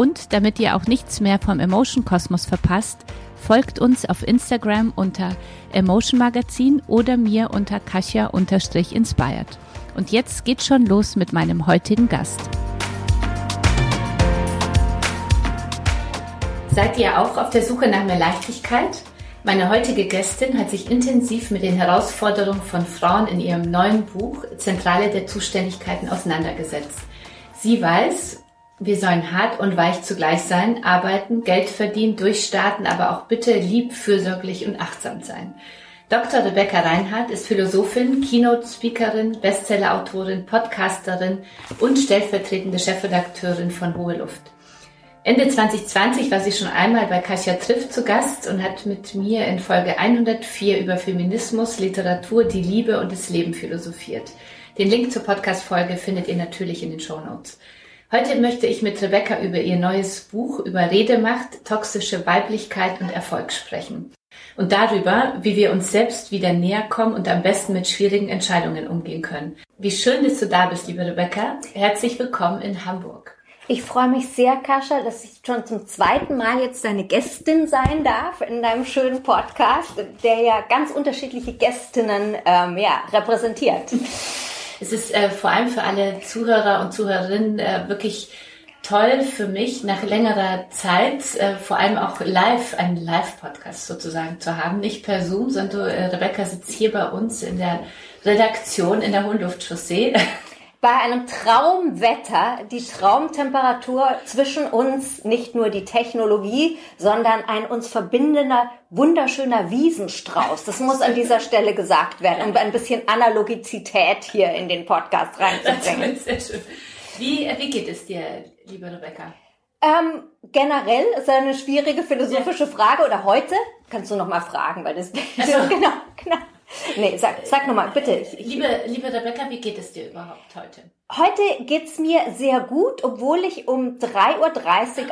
Und damit ihr auch nichts mehr vom Emotion Kosmos verpasst, folgt uns auf Instagram unter Emotion Magazin oder mir unter Kasia-inspired. Und jetzt geht's schon los mit meinem heutigen Gast. Seid ihr auch auf der Suche nach mehr Leichtigkeit? Meine heutige Gästin hat sich intensiv mit den Herausforderungen von Frauen in ihrem neuen Buch Zentrale der Zuständigkeiten auseinandergesetzt. Sie weiß, wir sollen hart und weich zugleich sein, arbeiten, Geld verdienen, durchstarten, aber auch bitte lieb, fürsorglich und achtsam sein. Dr. Rebecca Reinhardt ist Philosophin, Keynote-Speakerin, Bestseller-Autorin, Podcasterin und stellvertretende Chefredakteurin von Hohe Luft. Ende 2020 war sie schon einmal bei Kasia Triff zu Gast und hat mit mir in Folge 104 über Feminismus, Literatur, die Liebe und das Leben philosophiert. Den Link zur Podcast-Folge findet ihr natürlich in den Show Notes. Heute möchte ich mit Rebecca über ihr neues Buch über Redemacht, toxische Weiblichkeit und Erfolg sprechen. Und darüber, wie wir uns selbst wieder näher kommen und am besten mit schwierigen Entscheidungen umgehen können. Wie schön, dass du da bist, liebe Rebecca. Herzlich willkommen in Hamburg. Ich freue mich sehr, Kascha, dass ich schon zum zweiten Mal jetzt deine Gästin sein darf in deinem schönen Podcast, der ja ganz unterschiedliche Gästinnen ähm, ja, repräsentiert. Es ist äh, vor allem für alle Zuhörer und Zuhörerinnen äh, wirklich toll für mich, nach längerer Zeit äh, vor allem auch live, einen Live-Podcast sozusagen zu haben. Nicht per Zoom, sondern äh, Rebecca sitzt hier bei uns in der Redaktion in der Hohenluftchaussee. bei einem Traumwetter, die Traumtemperatur zwischen uns, nicht nur die Technologie, sondern ein uns verbindender, wunderschöner Wiesenstrauß. Das muss an dieser Stelle gesagt werden, um ein bisschen Analogizität hier in den Podcast reinzubringen. Sehr schön. Wie, wie geht es dir, liebe Rebecca? Ähm, generell ist eine schwierige philosophische Frage oder heute kannst du noch mal fragen, weil das also, genau, genau. Nee, sag, sag nochmal, bitte. Liebe, liebe Rebecca, wie geht es dir überhaupt heute? Heute geht's mir sehr gut, obwohl ich um 3.30 Uhr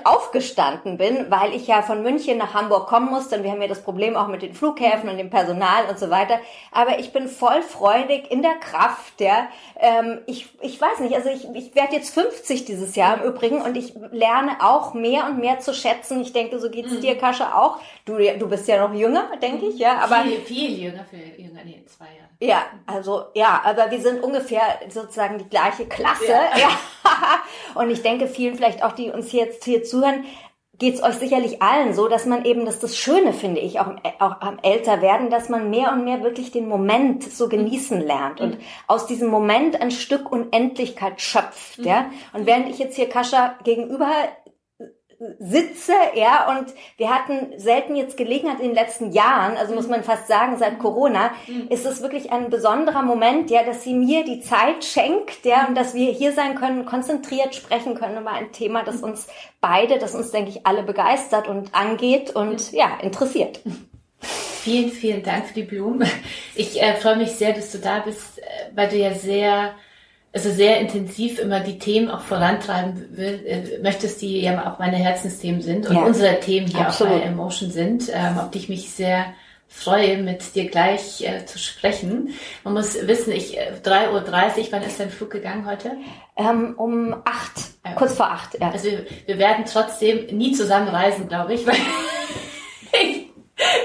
aufgestanden bin, weil ich ja von München nach Hamburg kommen musste. Und wir haben ja das Problem auch mit den Flughäfen und dem Personal und so weiter. Aber ich bin voll freudig in der Kraft. Ja. Ähm, ich, ich weiß nicht, also ich, ich werde jetzt 50 dieses Jahr im Übrigen und ich lerne auch mehr und mehr zu schätzen. Ich denke, so geht's mhm. dir, Kasche, auch. Du, du bist ja noch jünger, denke ich, ja. Aber viel, viel jünger für jünger, nee, zwei Jahre. Ja, also ja, aber wir sind ungefähr sozusagen die gleiche Klasse. Ja. ja. Und ich denke, vielen vielleicht auch, die uns jetzt hier zuhören, geht's euch sicherlich allen so, dass man eben, das das Schöne finde ich, auch, auch am Älterwerden, dass man mehr und mehr wirklich den Moment so genießen lernt und mhm. aus diesem Moment ein Stück Unendlichkeit schöpft, ja. Mhm. Und während ich jetzt hier Kascha gegenüber sitze, ja, und wir hatten selten jetzt Gelegenheit in den letzten Jahren, also muss man fast sagen, seit Corona, mhm. ist es wirklich ein besonderer Moment, ja, dass sie mir die Zeit schenkt, ja, und dass wir hier sein können, konzentriert sprechen können über ein Thema, das uns beide, das uns, denke ich, alle begeistert und angeht und, ja, interessiert. Vielen, vielen Dank für die Blumen. Ich äh, freue mich sehr, dass du da bist, äh, weil du ja sehr also sehr intensiv immer die Themen auch vorantreiben will, äh, möchtest, die ja auch meine Herzensthemen sind und ja, unsere Themen hier absolut. auch bei Emotion sind, ähm, auf die ich mich sehr freue, mit dir gleich äh, zu sprechen. Man muss wissen, ich äh, 3.30 Uhr, wann ist dein Flug gegangen heute? Ähm, um acht, ja. kurz vor acht. Ja. Also wir, wir werden trotzdem nie zusammen reisen, glaube ich, weil ich,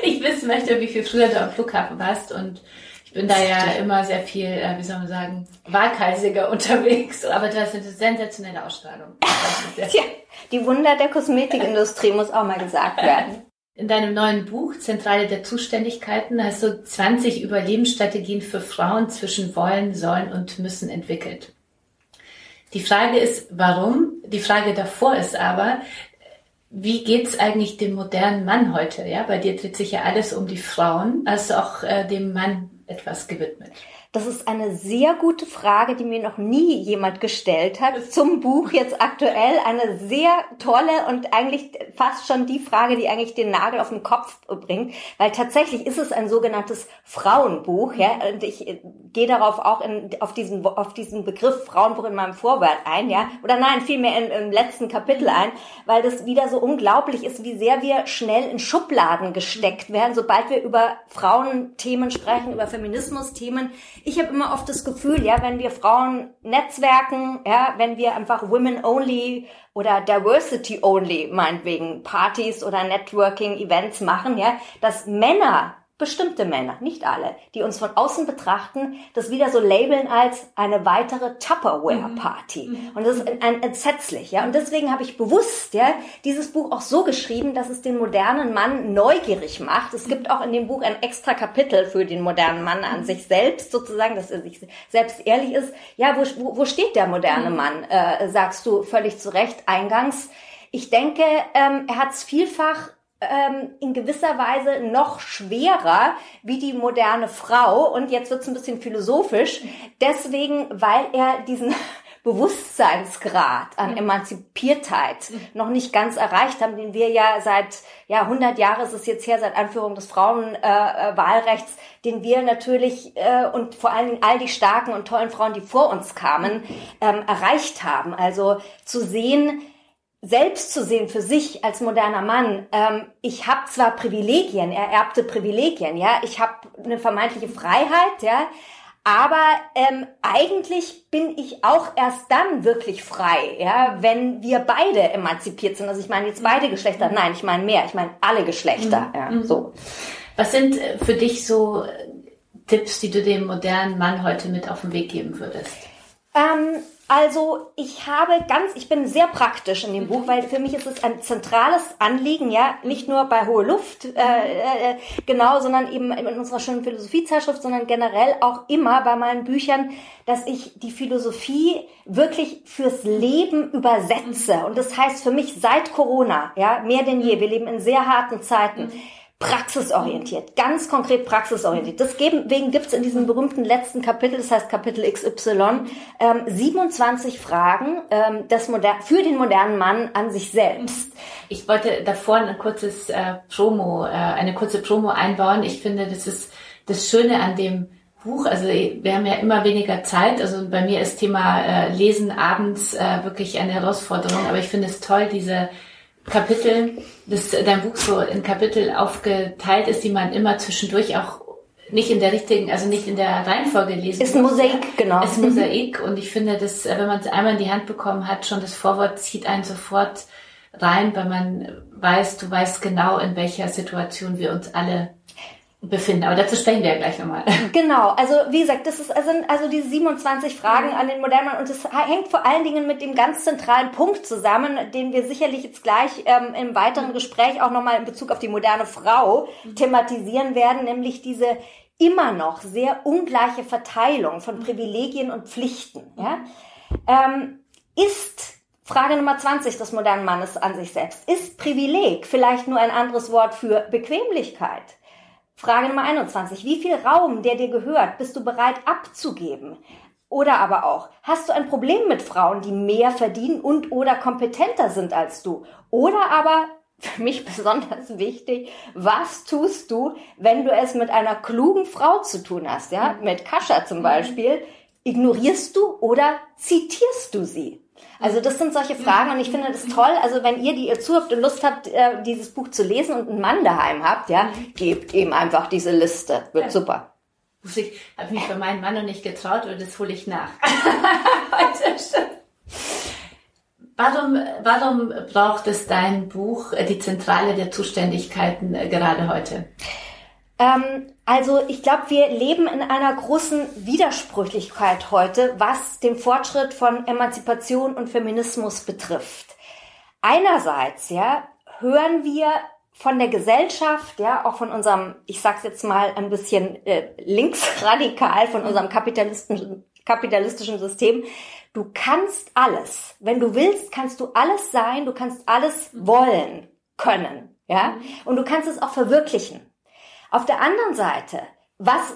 ich wissen möchte, wie viel früher du am Flughafen warst und bin da ja immer sehr viel, äh, wie soll man sagen, waghalsiger unterwegs, aber du hast eine sensationelle Ausstrahlung. ja, die Wunder der Kosmetikindustrie muss auch mal gesagt werden. In deinem neuen Buch Zentrale der Zuständigkeiten hast du 20 Überlebensstrategien für Frauen zwischen wollen, sollen und müssen entwickelt. Die Frage ist, warum? Die Frage davor ist aber, wie geht's eigentlich dem modernen Mann heute? Ja, bei dir dreht sich ja alles um die Frauen, also auch äh, dem Mann etwas gewidmet. Das ist eine sehr gute Frage, die mir noch nie jemand gestellt hat. Zum Buch jetzt aktuell eine sehr tolle und eigentlich fast schon die Frage, die eigentlich den Nagel auf den Kopf bringt, weil tatsächlich ist es ein sogenanntes Frauenbuch, ja, und ich äh, gehe darauf auch in, auf diesen, auf diesen Begriff Frauenbuch in meinem Vorwort ein, ja, oder nein, vielmehr in, im letzten Kapitel ein, weil das wieder so unglaublich ist, wie sehr wir schnell in Schubladen gesteckt werden, sobald wir über Frauenthemen sprechen, über Feminismus-Themen ich habe immer oft das Gefühl, ja, wenn wir Frauen netzwerken, ja, wenn wir einfach Women Only oder Diversity Only meinetwegen Partys oder Networking Events machen, ja, dass Männer bestimmte Männer, nicht alle, die uns von außen betrachten, das wieder so labeln als eine weitere Tupperware-Party. Mhm. Und das ist ein, entsetzlich, ja. Und deswegen habe ich bewusst, ja, dieses Buch auch so geschrieben, dass es den modernen Mann neugierig macht. Es gibt auch in dem Buch ein extra Kapitel für den modernen Mann an sich selbst, sozusagen, dass er sich selbst ehrlich ist. Ja, wo, wo, steht der moderne mhm. Mann, äh, sagst du völlig zu Recht eingangs. Ich denke, ähm, er hat es vielfach ähm, in gewisser Weise noch schwerer wie die moderne Frau. Und jetzt wird es ein bisschen philosophisch. Deswegen, weil er diesen Bewusstseinsgrad an mhm. Emanzipiertheit mhm. noch nicht ganz erreicht haben, den wir ja seit ja 100 Jahren ist es jetzt her seit Einführung des Frauenwahlrechts, äh, den wir natürlich äh, und vor allen Dingen all die starken und tollen Frauen, die vor uns kamen, ähm, erreicht haben. Also zu sehen, selbst zu sehen für sich als moderner Mann, ähm, ich habe zwar Privilegien, ererbte Privilegien, ja, ich habe eine vermeintliche Freiheit, ja, aber ähm, eigentlich bin ich auch erst dann wirklich frei, ja, wenn wir beide emanzipiert sind. Also ich meine jetzt beide Geschlechter, nein, ich meine mehr, ich meine alle Geschlechter, mhm. ja, mhm. so. Was sind äh, für dich so äh, Tipps, die du dem modernen Mann heute mit auf den Weg geben würdest? Ähm, also ich habe ganz, ich bin sehr praktisch in dem Buch, weil für mich ist es ein zentrales Anliegen, ja, nicht nur bei Hohe Luft, äh, äh, genau, sondern eben in unserer schönen Philosophiezeitschrift, sondern generell auch immer bei meinen Büchern, dass ich die Philosophie wirklich fürs Leben übersetze. Und das heißt für mich seit Corona, ja, mehr denn je, wir leben in sehr harten Zeiten praxisorientiert, ganz konkret praxisorientiert. Deswegen gibt es in diesem berühmten letzten Kapitel, das heißt Kapitel XY, ähm, 27 Fragen ähm, des Moder für den modernen Mann an sich selbst. Ich wollte davor ein kurzes äh, Promo, äh, eine kurze Promo einbauen. Ich finde, das ist das Schöne an dem Buch. Also wir haben ja immer weniger Zeit. Also bei mir ist Thema äh, Lesen abends äh, wirklich eine Herausforderung. Aber ich finde es toll, diese Kapitel, dass dein Buch so in Kapitel aufgeteilt ist, die man immer zwischendurch auch nicht in der richtigen, also nicht in der Reihenfolge lesen Ist ein Mosaik, genau. Ist ein Mosaik und ich finde, dass, wenn man es einmal in die Hand bekommen hat, schon das Vorwort zieht einen sofort rein, weil man weiß, du weißt genau, in welcher Situation wir uns alle befinden. Aber dazu sprechen wir ja gleich nochmal. Genau, also wie gesagt, das ist, also, also diese 27 Fragen mhm. an den Modellmann und das hängt vor allen Dingen mit dem ganz zentralen Punkt zusammen, den wir sicherlich jetzt gleich ähm, im weiteren mhm. Gespräch auch nochmal in Bezug auf die moderne Frau mhm. thematisieren werden, nämlich diese immer noch sehr ungleiche Verteilung von. Privilegien und Pflichten. Ja? Ähm, ist Frage Nummer 20 des modernen Mannes an sich selbst. Ist Privileg vielleicht nur ein anderes Wort für Bequemlichkeit? Frage Nummer 21. Wie viel Raum, der dir gehört, bist du bereit abzugeben? Oder aber auch, hast du ein Problem mit Frauen, die mehr verdienen und oder kompetenter sind als du? Oder aber, für mich besonders wichtig, was tust du, wenn du es mit einer klugen Frau zu tun hast, ja? Mit Kascha zum Beispiel. Ignorierst du oder zitierst du sie? Also das sind solche Fragen und ich finde das toll. Also wenn ihr, die ihr zuhabt und Lust habt, äh, dieses Buch zu lesen und einen Mann daheim habt, ja, gebt ihm einfach diese Liste. Wird ja. super. Ich habe mich bei meinem Mann noch nicht getraut und das hole ich nach. warum, warum braucht es dein Buch, äh, die Zentrale der Zuständigkeiten, äh, gerade heute? Ähm, also ich glaube, wir leben in einer großen Widersprüchlichkeit heute, was den Fortschritt von Emanzipation und Feminismus betrifft. Einerseits, ja, hören wir von der Gesellschaft, ja, auch von unserem, ich sag's jetzt mal ein bisschen äh, linksradikal, von unserem kapitalistischen, kapitalistischen System, du kannst alles. Wenn du willst, kannst du alles sein, du kannst alles wollen, können, ja, und du kannst es auch verwirklichen. Auf der anderen Seite was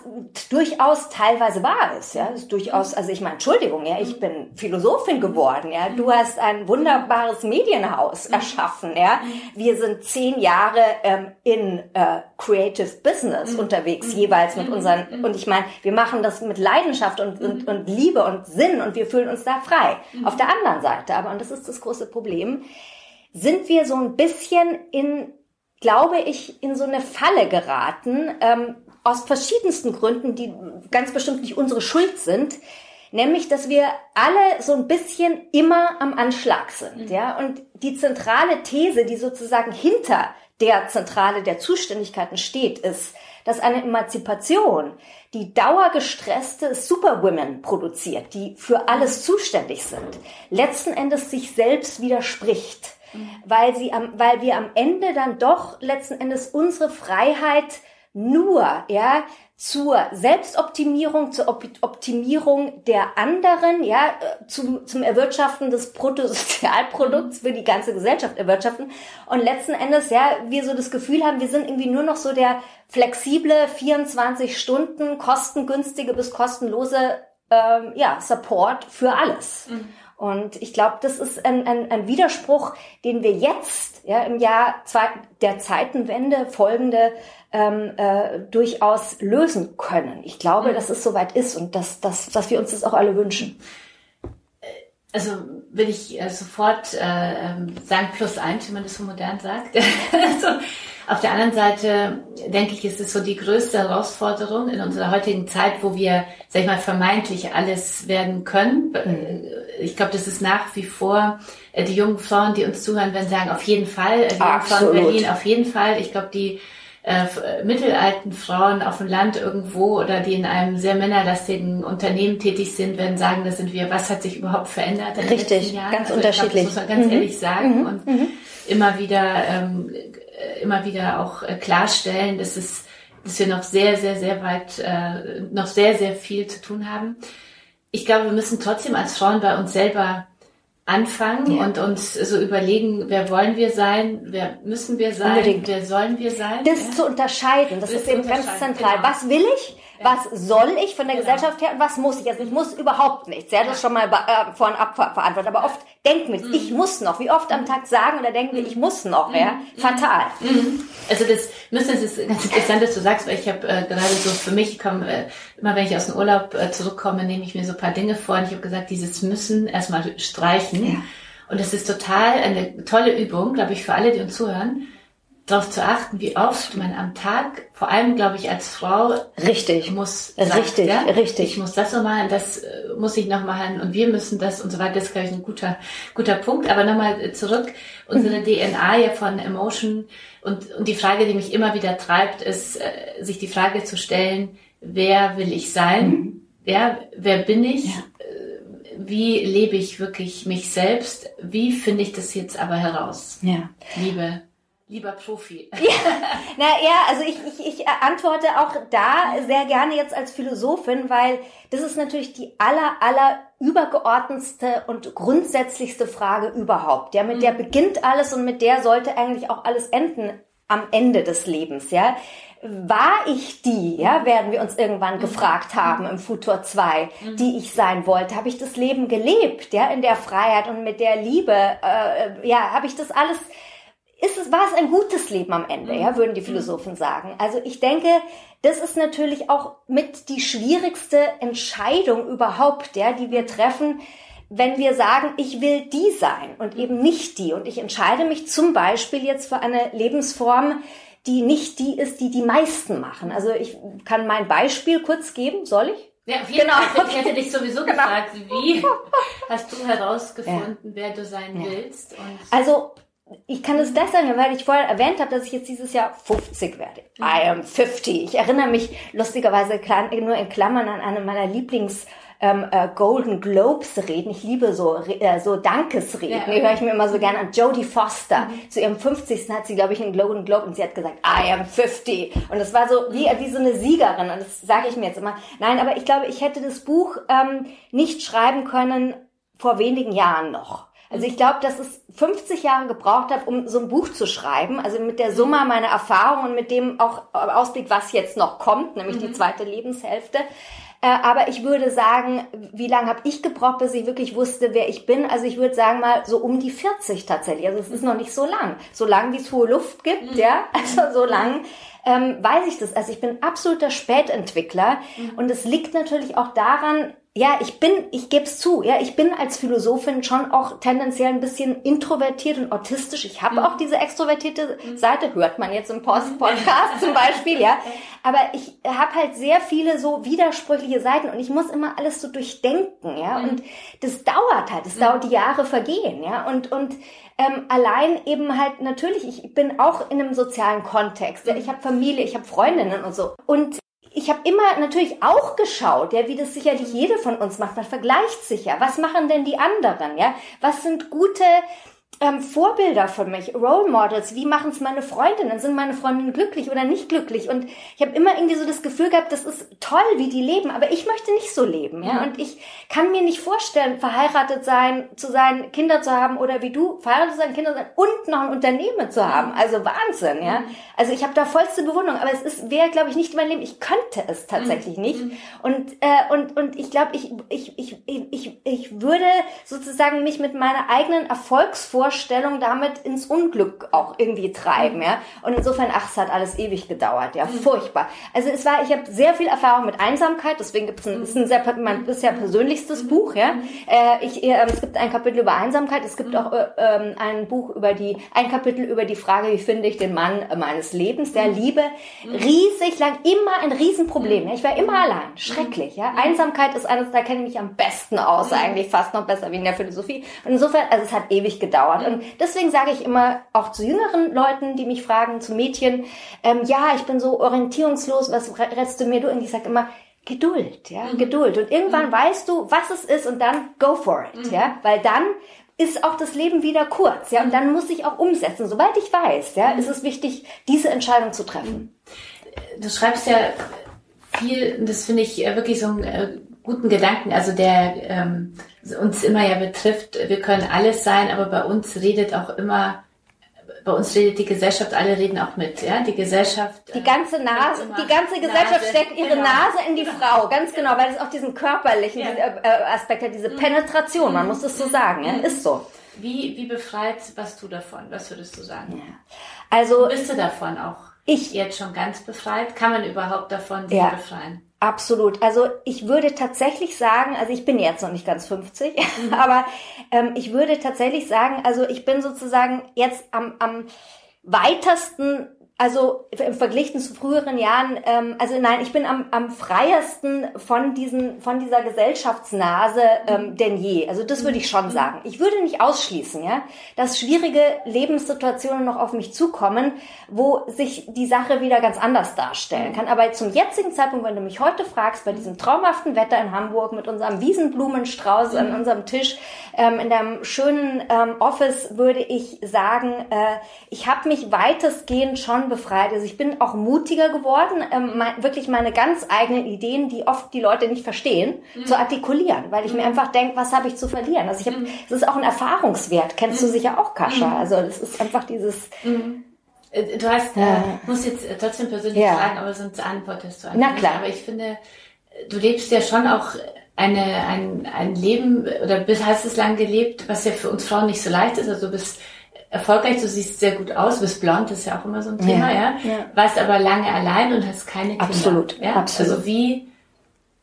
durchaus teilweise wahr ist, ja, ist durchaus, also ich meine, Entschuldigung, ja, ich bin Philosophin geworden, ja, du hast ein wunderbares Medienhaus erschaffen, ja, wir sind zehn Jahre ähm, in äh, Creative Business unterwegs, jeweils mit unseren, und ich meine, wir machen das mit Leidenschaft und, und, und Liebe und Sinn und wir fühlen uns da frei. Auf der anderen Seite, aber, und das ist das große Problem, sind wir so ein bisschen in, glaube ich, in so eine Falle geraten, ähm, aus verschiedensten Gründen, die ganz bestimmt nicht unsere Schuld sind, nämlich, dass wir alle so ein bisschen immer am Anschlag sind, mhm. ja, und die zentrale These, die sozusagen hinter der Zentrale der Zuständigkeiten steht, ist, dass eine Emanzipation, die dauergestresste Superwomen produziert, die für alles zuständig sind, letzten Endes sich selbst widerspricht. Weil sie am, weil wir am Ende dann doch letzten Endes unsere Freiheit nur, ja, zur Selbstoptimierung, zur Optimierung der anderen, ja, äh, zum, zum Erwirtschaften des Bruttosozialprodukts für die ganze Gesellschaft erwirtschaften. Und letzten Endes, ja, wir so das Gefühl haben, wir sind irgendwie nur noch so der flexible 24 Stunden kostengünstige bis kostenlose, ähm, ja, Support für alles. Mhm. Und ich glaube, das ist ein, ein, ein Widerspruch, den wir jetzt ja, im Jahr zwei, der Zeitenwende folgende ähm, äh, durchaus lösen können. Ich glaube, mhm. dass es soweit ist und dass, dass, dass wir uns das auch alle wünschen. Also will ich äh, sofort äh, ähm, sagen, plus eins, wie man das so modern sagt. also, auf der anderen Seite denke ich, ist es so die größte Herausforderung in unserer heutigen Zeit, wo wir, sag ich mal, vermeintlich alles werden können. Mhm. Ich glaube, das ist nach wie vor äh, die jungen Frauen, die uns zuhören, werden sagen, auf jeden Fall, äh, die jungen Frauen in Berlin, auf jeden Fall. Ich glaube, die äh, äh, mittelalten Frauen auf dem Land irgendwo oder die in einem sehr männerlastigen Unternehmen tätig sind, werden sagen, das sind wir. Was hat sich überhaupt verändert in Richtig, den letzten Jahren? ganz also unterschiedlich. Glaub, das muss man ganz mhm. ehrlich sagen mhm. und mhm. immer wieder, ähm, immer wieder auch äh, klarstellen, dass es, dass wir noch sehr, sehr, sehr weit, äh, noch sehr, sehr viel zu tun haben. Ich glaube, wir müssen trotzdem als Frauen bei uns selber anfangen ja. und uns so überlegen, wer wollen wir sein, wer müssen wir sein, Unbedingt. wer sollen wir sein. Das ja? zu unterscheiden, das, das ist eben ganz zentral. Genau. Was will ich? Was soll ich von der genau. Gesellschaft her und was muss ich? Also ich muss überhaupt nichts. Ja, das ist schon mal äh, vorab verantwortet. Aber oft denken wir, mhm. ich muss noch. Wie oft am Tag sagen oder denken wir, ich muss noch. Ja, mhm. fatal. Mhm. Also das müssen das ist ganz interessant, dass du sagst, weil ich habe äh, gerade so für mich komme äh, immer, wenn ich aus dem Urlaub äh, zurückkomme, nehme ich mir so ein paar Dinge vor und ich habe gesagt, dieses müssen erstmal streichen. Ja. Und das ist total eine tolle Übung, glaube ich, für alle, die uns zuhören darauf zu achten, wie oft man am Tag, vor allem glaube ich als Frau, richtig muss, sagt, richtig, ja, richtig, ich muss das noch machen, das äh, muss ich noch machen und wir müssen das und so weiter. Das ist glaube ich ein guter guter Punkt. Aber nochmal zurück unsere mhm. DNA ja von Emotion und und die Frage, die mich immer wieder treibt, ist äh, sich die Frage zu stellen, wer will ich sein? Mhm. Ja, wer bin ich? Ja äh, wie lebe ich wirklich mich selbst? Wie finde ich das jetzt aber heraus? Ja. Liebe Lieber Profi. Ja, na ja, also ich, ich, ich antworte auch da sehr gerne jetzt als Philosophin, weil das ist natürlich die aller, aller übergeordnetste und grundsätzlichste Frage überhaupt. Ja, mit mhm. der beginnt alles und mit der sollte eigentlich auch alles enden am Ende des Lebens, ja. War ich die, ja, werden wir uns irgendwann mhm. gefragt haben im Futur 2, mhm. die ich sein wollte? Habe ich das Leben gelebt, ja, in der Freiheit und mit der Liebe? Äh, ja, habe ich das alles ist es, war es ein gutes Leben am Ende, ja, würden die Philosophen sagen. Also ich denke, das ist natürlich auch mit die schwierigste Entscheidung überhaupt, ja, die wir treffen, wenn wir sagen, ich will die sein und eben nicht die. Und ich entscheide mich zum Beispiel jetzt für eine Lebensform, die nicht die ist, die die meisten machen. Also ich kann mein Beispiel kurz geben, soll ich? Ja, auf jeden genau. Fall. Ich hätte dich sowieso genau. gefragt, wie hast du herausgefunden, ja. wer du sein ja. willst? also ich kann es gleich sagen, weil ich vorher erwähnt habe, dass ich jetzt dieses Jahr 50 werde. I am 50. Ich erinnere mich lustigerweise nur in Klammern an eine meiner Lieblings- ähm, äh, Golden Globes reden. Ich liebe so äh, so Dankesreden. Ja, Die höre ich mir immer so gerne an. Jodie Foster. Mhm. Zu ihrem 50. hat sie, glaube ich, einen Golden Globe und sie hat gesagt, I am 50. Und es war so wie, mhm. wie so eine Siegerin. Und das sage ich mir jetzt immer. Nein, aber ich glaube, ich hätte das Buch ähm, nicht schreiben können vor wenigen Jahren noch Also ich glaube, dass es 50 Jahre gebraucht hat, um so ein Buch zu schreiben. Also mit der Summe meiner Erfahrungen und mit dem auch Ausblick, was jetzt noch kommt, nämlich mhm. die zweite Lebenshälfte. Äh, aber ich würde sagen, wie lange habe ich gebraucht, bis ich wirklich wusste, wer ich bin? Also ich würde sagen mal so um die 40 tatsächlich. Also es ist noch nicht so lang. So lang, wie es hohe Luft gibt, mhm. ja. Also so lang ähm, weiß ich das. Also ich bin absoluter Spätentwickler mhm. und es liegt natürlich auch daran, ja, ich bin, ich gebe es zu, ja, ich bin als Philosophin schon auch tendenziell ein bisschen introvertiert und autistisch. Ich habe mhm. auch diese extrovertierte mhm. Seite, hört man jetzt im Post Podcast zum Beispiel, ja. Aber ich habe halt sehr viele so widersprüchliche Seiten und ich muss immer alles so durchdenken, ja. Mhm. Und das dauert halt, es mhm. dauert die Jahre vergehen, ja. Und, und ähm, allein eben halt natürlich, ich bin auch in einem sozialen Kontext. Ja? Ich habe Familie, ich habe Freundinnen und so. Und ich habe immer natürlich auch geschaut, ja, wie das sicherlich jede von uns macht. Man vergleicht sich ja. Was machen denn die anderen, ja? Was sind gute ähm, Vorbilder für mich, Role Models, wie machen es meine Freundinnen, sind meine Freundinnen glücklich oder nicht glücklich? Und ich habe immer irgendwie so das Gefühl gehabt, das ist toll, wie die leben, aber ich möchte nicht so leben, ja, und ich kann mir nicht vorstellen, verheiratet sein, zu sein, Kinder zu haben oder wie du, verheiratet zu sein, Kinder zu sein und noch ein Unternehmen zu haben, also Wahnsinn, ja, also ich habe da vollste Bewunderung, aber es ist, wäre, glaube ich, nicht mein Leben, ich könnte es tatsächlich mhm. nicht. Und, äh, und, und ich glaube, ich, ich, ich, ich, ich würde sozusagen mich mit meiner eigenen Erfolgsvorstellung Vorstellung damit ins Unglück auch irgendwie treiben, ja. Und insofern, ach, es hat alles ewig gedauert, ja, mhm. furchtbar. Also es war, ich habe sehr viel Erfahrung mit Einsamkeit, deswegen gibt es ein, ist ein sehr, mein bisher persönlichstes mhm. Buch, ja. Äh, ich, äh, es gibt ein Kapitel über Einsamkeit, es gibt auch äh, ähm, ein Buch über die, ein Kapitel über die Frage, wie finde ich den Mann meines Lebens, der Liebe, riesig lang, immer ein Riesenproblem, ja. Ich war immer allein, schrecklich, ja. Einsamkeit ist eines, da kenne ich mich am besten aus, eigentlich fast noch besser wie in der Philosophie. Und insofern, also es hat ewig gedauert dauert. Und deswegen sage ich immer auch zu jüngeren Leuten, die mich fragen, zu Mädchen, ähm, ja, ich bin so orientierungslos, was rätst du mir? Du, und ich sage immer, Geduld, ja, mhm. Geduld. Und irgendwann mhm. weißt du, was es ist und dann go for it, mhm. ja, weil dann ist auch das Leben wieder kurz, ja, und dann muss ich auch umsetzen. Sobald ich weiß, ja, mhm. ist es wichtig, diese Entscheidung zu treffen. Du schreibst ja viel, das finde ich äh, wirklich so ein äh, guten Gedanken, also der ähm, uns immer ja betrifft. Wir können alles sein, aber bei uns redet auch immer, bei uns redet die Gesellschaft, alle reden auch mit, ja, die Gesellschaft. Die ganze Nase, die ganze Gesellschaft Nase, steckt ihre genau. Nase in die Frau, ganz genau, weil es auch diesen körperlichen ja. Äh, Aspekt hat, diese mhm. Penetration, man muss es so sagen, ja, ist so. Wie, wie befreit was du davon? Was würdest du sagen? Ja. Also. Bist du davon auch? Ich. Jetzt schon ganz befreit? Kann man überhaupt davon sich ja. befreien? Absolut. Also ich würde tatsächlich sagen, also ich bin jetzt noch nicht ganz 50, mhm. aber ähm, ich würde tatsächlich sagen, also ich bin sozusagen jetzt am, am weitesten also im Verglichen zu früheren Jahren, ähm, also nein, ich bin am, am freiesten von diesen, von dieser Gesellschaftsnase ähm, denn je. Also das würde ich schon sagen. Ich würde nicht ausschließen, ja, dass schwierige Lebenssituationen noch auf mich zukommen, wo sich die Sache wieder ganz anders darstellen kann. Aber zum jetzigen Zeitpunkt, wenn du mich heute fragst, bei diesem traumhaften Wetter in Hamburg mit unserem Wiesenblumenstrauß an unserem Tisch ähm, in einem schönen ähm, Office, würde ich sagen, äh, ich habe mich weitestgehend schon befreit. Also ich bin auch mutiger geworden, ähm, mein, wirklich meine ganz eigenen Ideen, die oft die Leute nicht verstehen, mhm. zu artikulieren, weil ich mhm. mir einfach denke, was habe ich zu verlieren? Also ich habe, mhm. es ist auch ein Erfahrungswert. Kennst du mhm. sicher auch, Kascha? Mhm. Also es ist einfach dieses. Mhm. Äh, du hast, ja. äh, muss jetzt trotzdem persönlich ja. fragen, aber sonst antwortest du einfach. Na klar. Aber ich finde, du lebst ja schon auch eine, ein, ein Leben oder bist, hast es lang gelebt, was ja für uns Frauen nicht so leicht ist. Also du bist erfolgreich, du siehst sehr gut aus, bist blond, das ist ja auch immer so ein Thema, ja. ja. ja. Warst aber lange allein und hast keine Kinder. Absolut, ja? absolut. Also wie,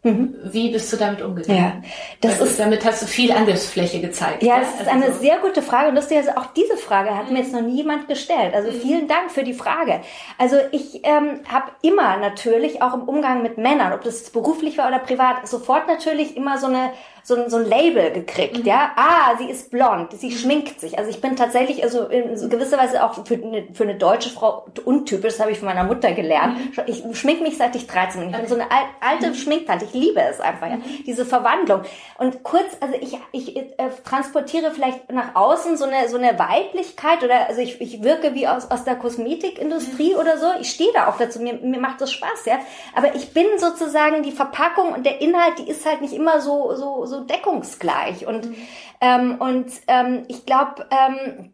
mhm. wie bist du damit umgegangen? Ja, das ist, damit hast du viel Angriffsfläche gezeigt. Ja, das ist also eine so. sehr gute Frage. Und lustigerweise auch diese Frage hat mhm. mir jetzt noch nie jemand gestellt. Also mhm. vielen Dank für die Frage. Also ich ähm, habe immer natürlich auch im Umgang mit Männern, ob das beruflich war oder privat, sofort natürlich immer so eine so, ein so ein Label gekriegt, mhm. ja. Ah, sie ist blond, sie mhm. schminkt sich. Also ich bin tatsächlich, also in gewisser Weise auch für eine, für eine deutsche Frau untypisch, das habe ich von meiner Mutter gelernt. Mhm. Ich schmink mich seit ich 13 bin. Ich bin so eine alte mhm. Schminktante. Ich liebe es einfach, ja. Mhm. Diese Verwandlung. Und kurz, also ich, ich äh, transportiere vielleicht nach außen so eine, so eine Weiblichkeit oder, also ich, ich wirke wie aus, aus der Kosmetikindustrie mhm. oder so. Ich stehe da auch dazu. Mir, mir macht das Spaß, ja. Aber ich bin sozusagen die Verpackung und der Inhalt, die ist halt nicht immer so, so, so so deckungsgleich. Und, mhm. ähm, und ähm, ich glaube, ähm,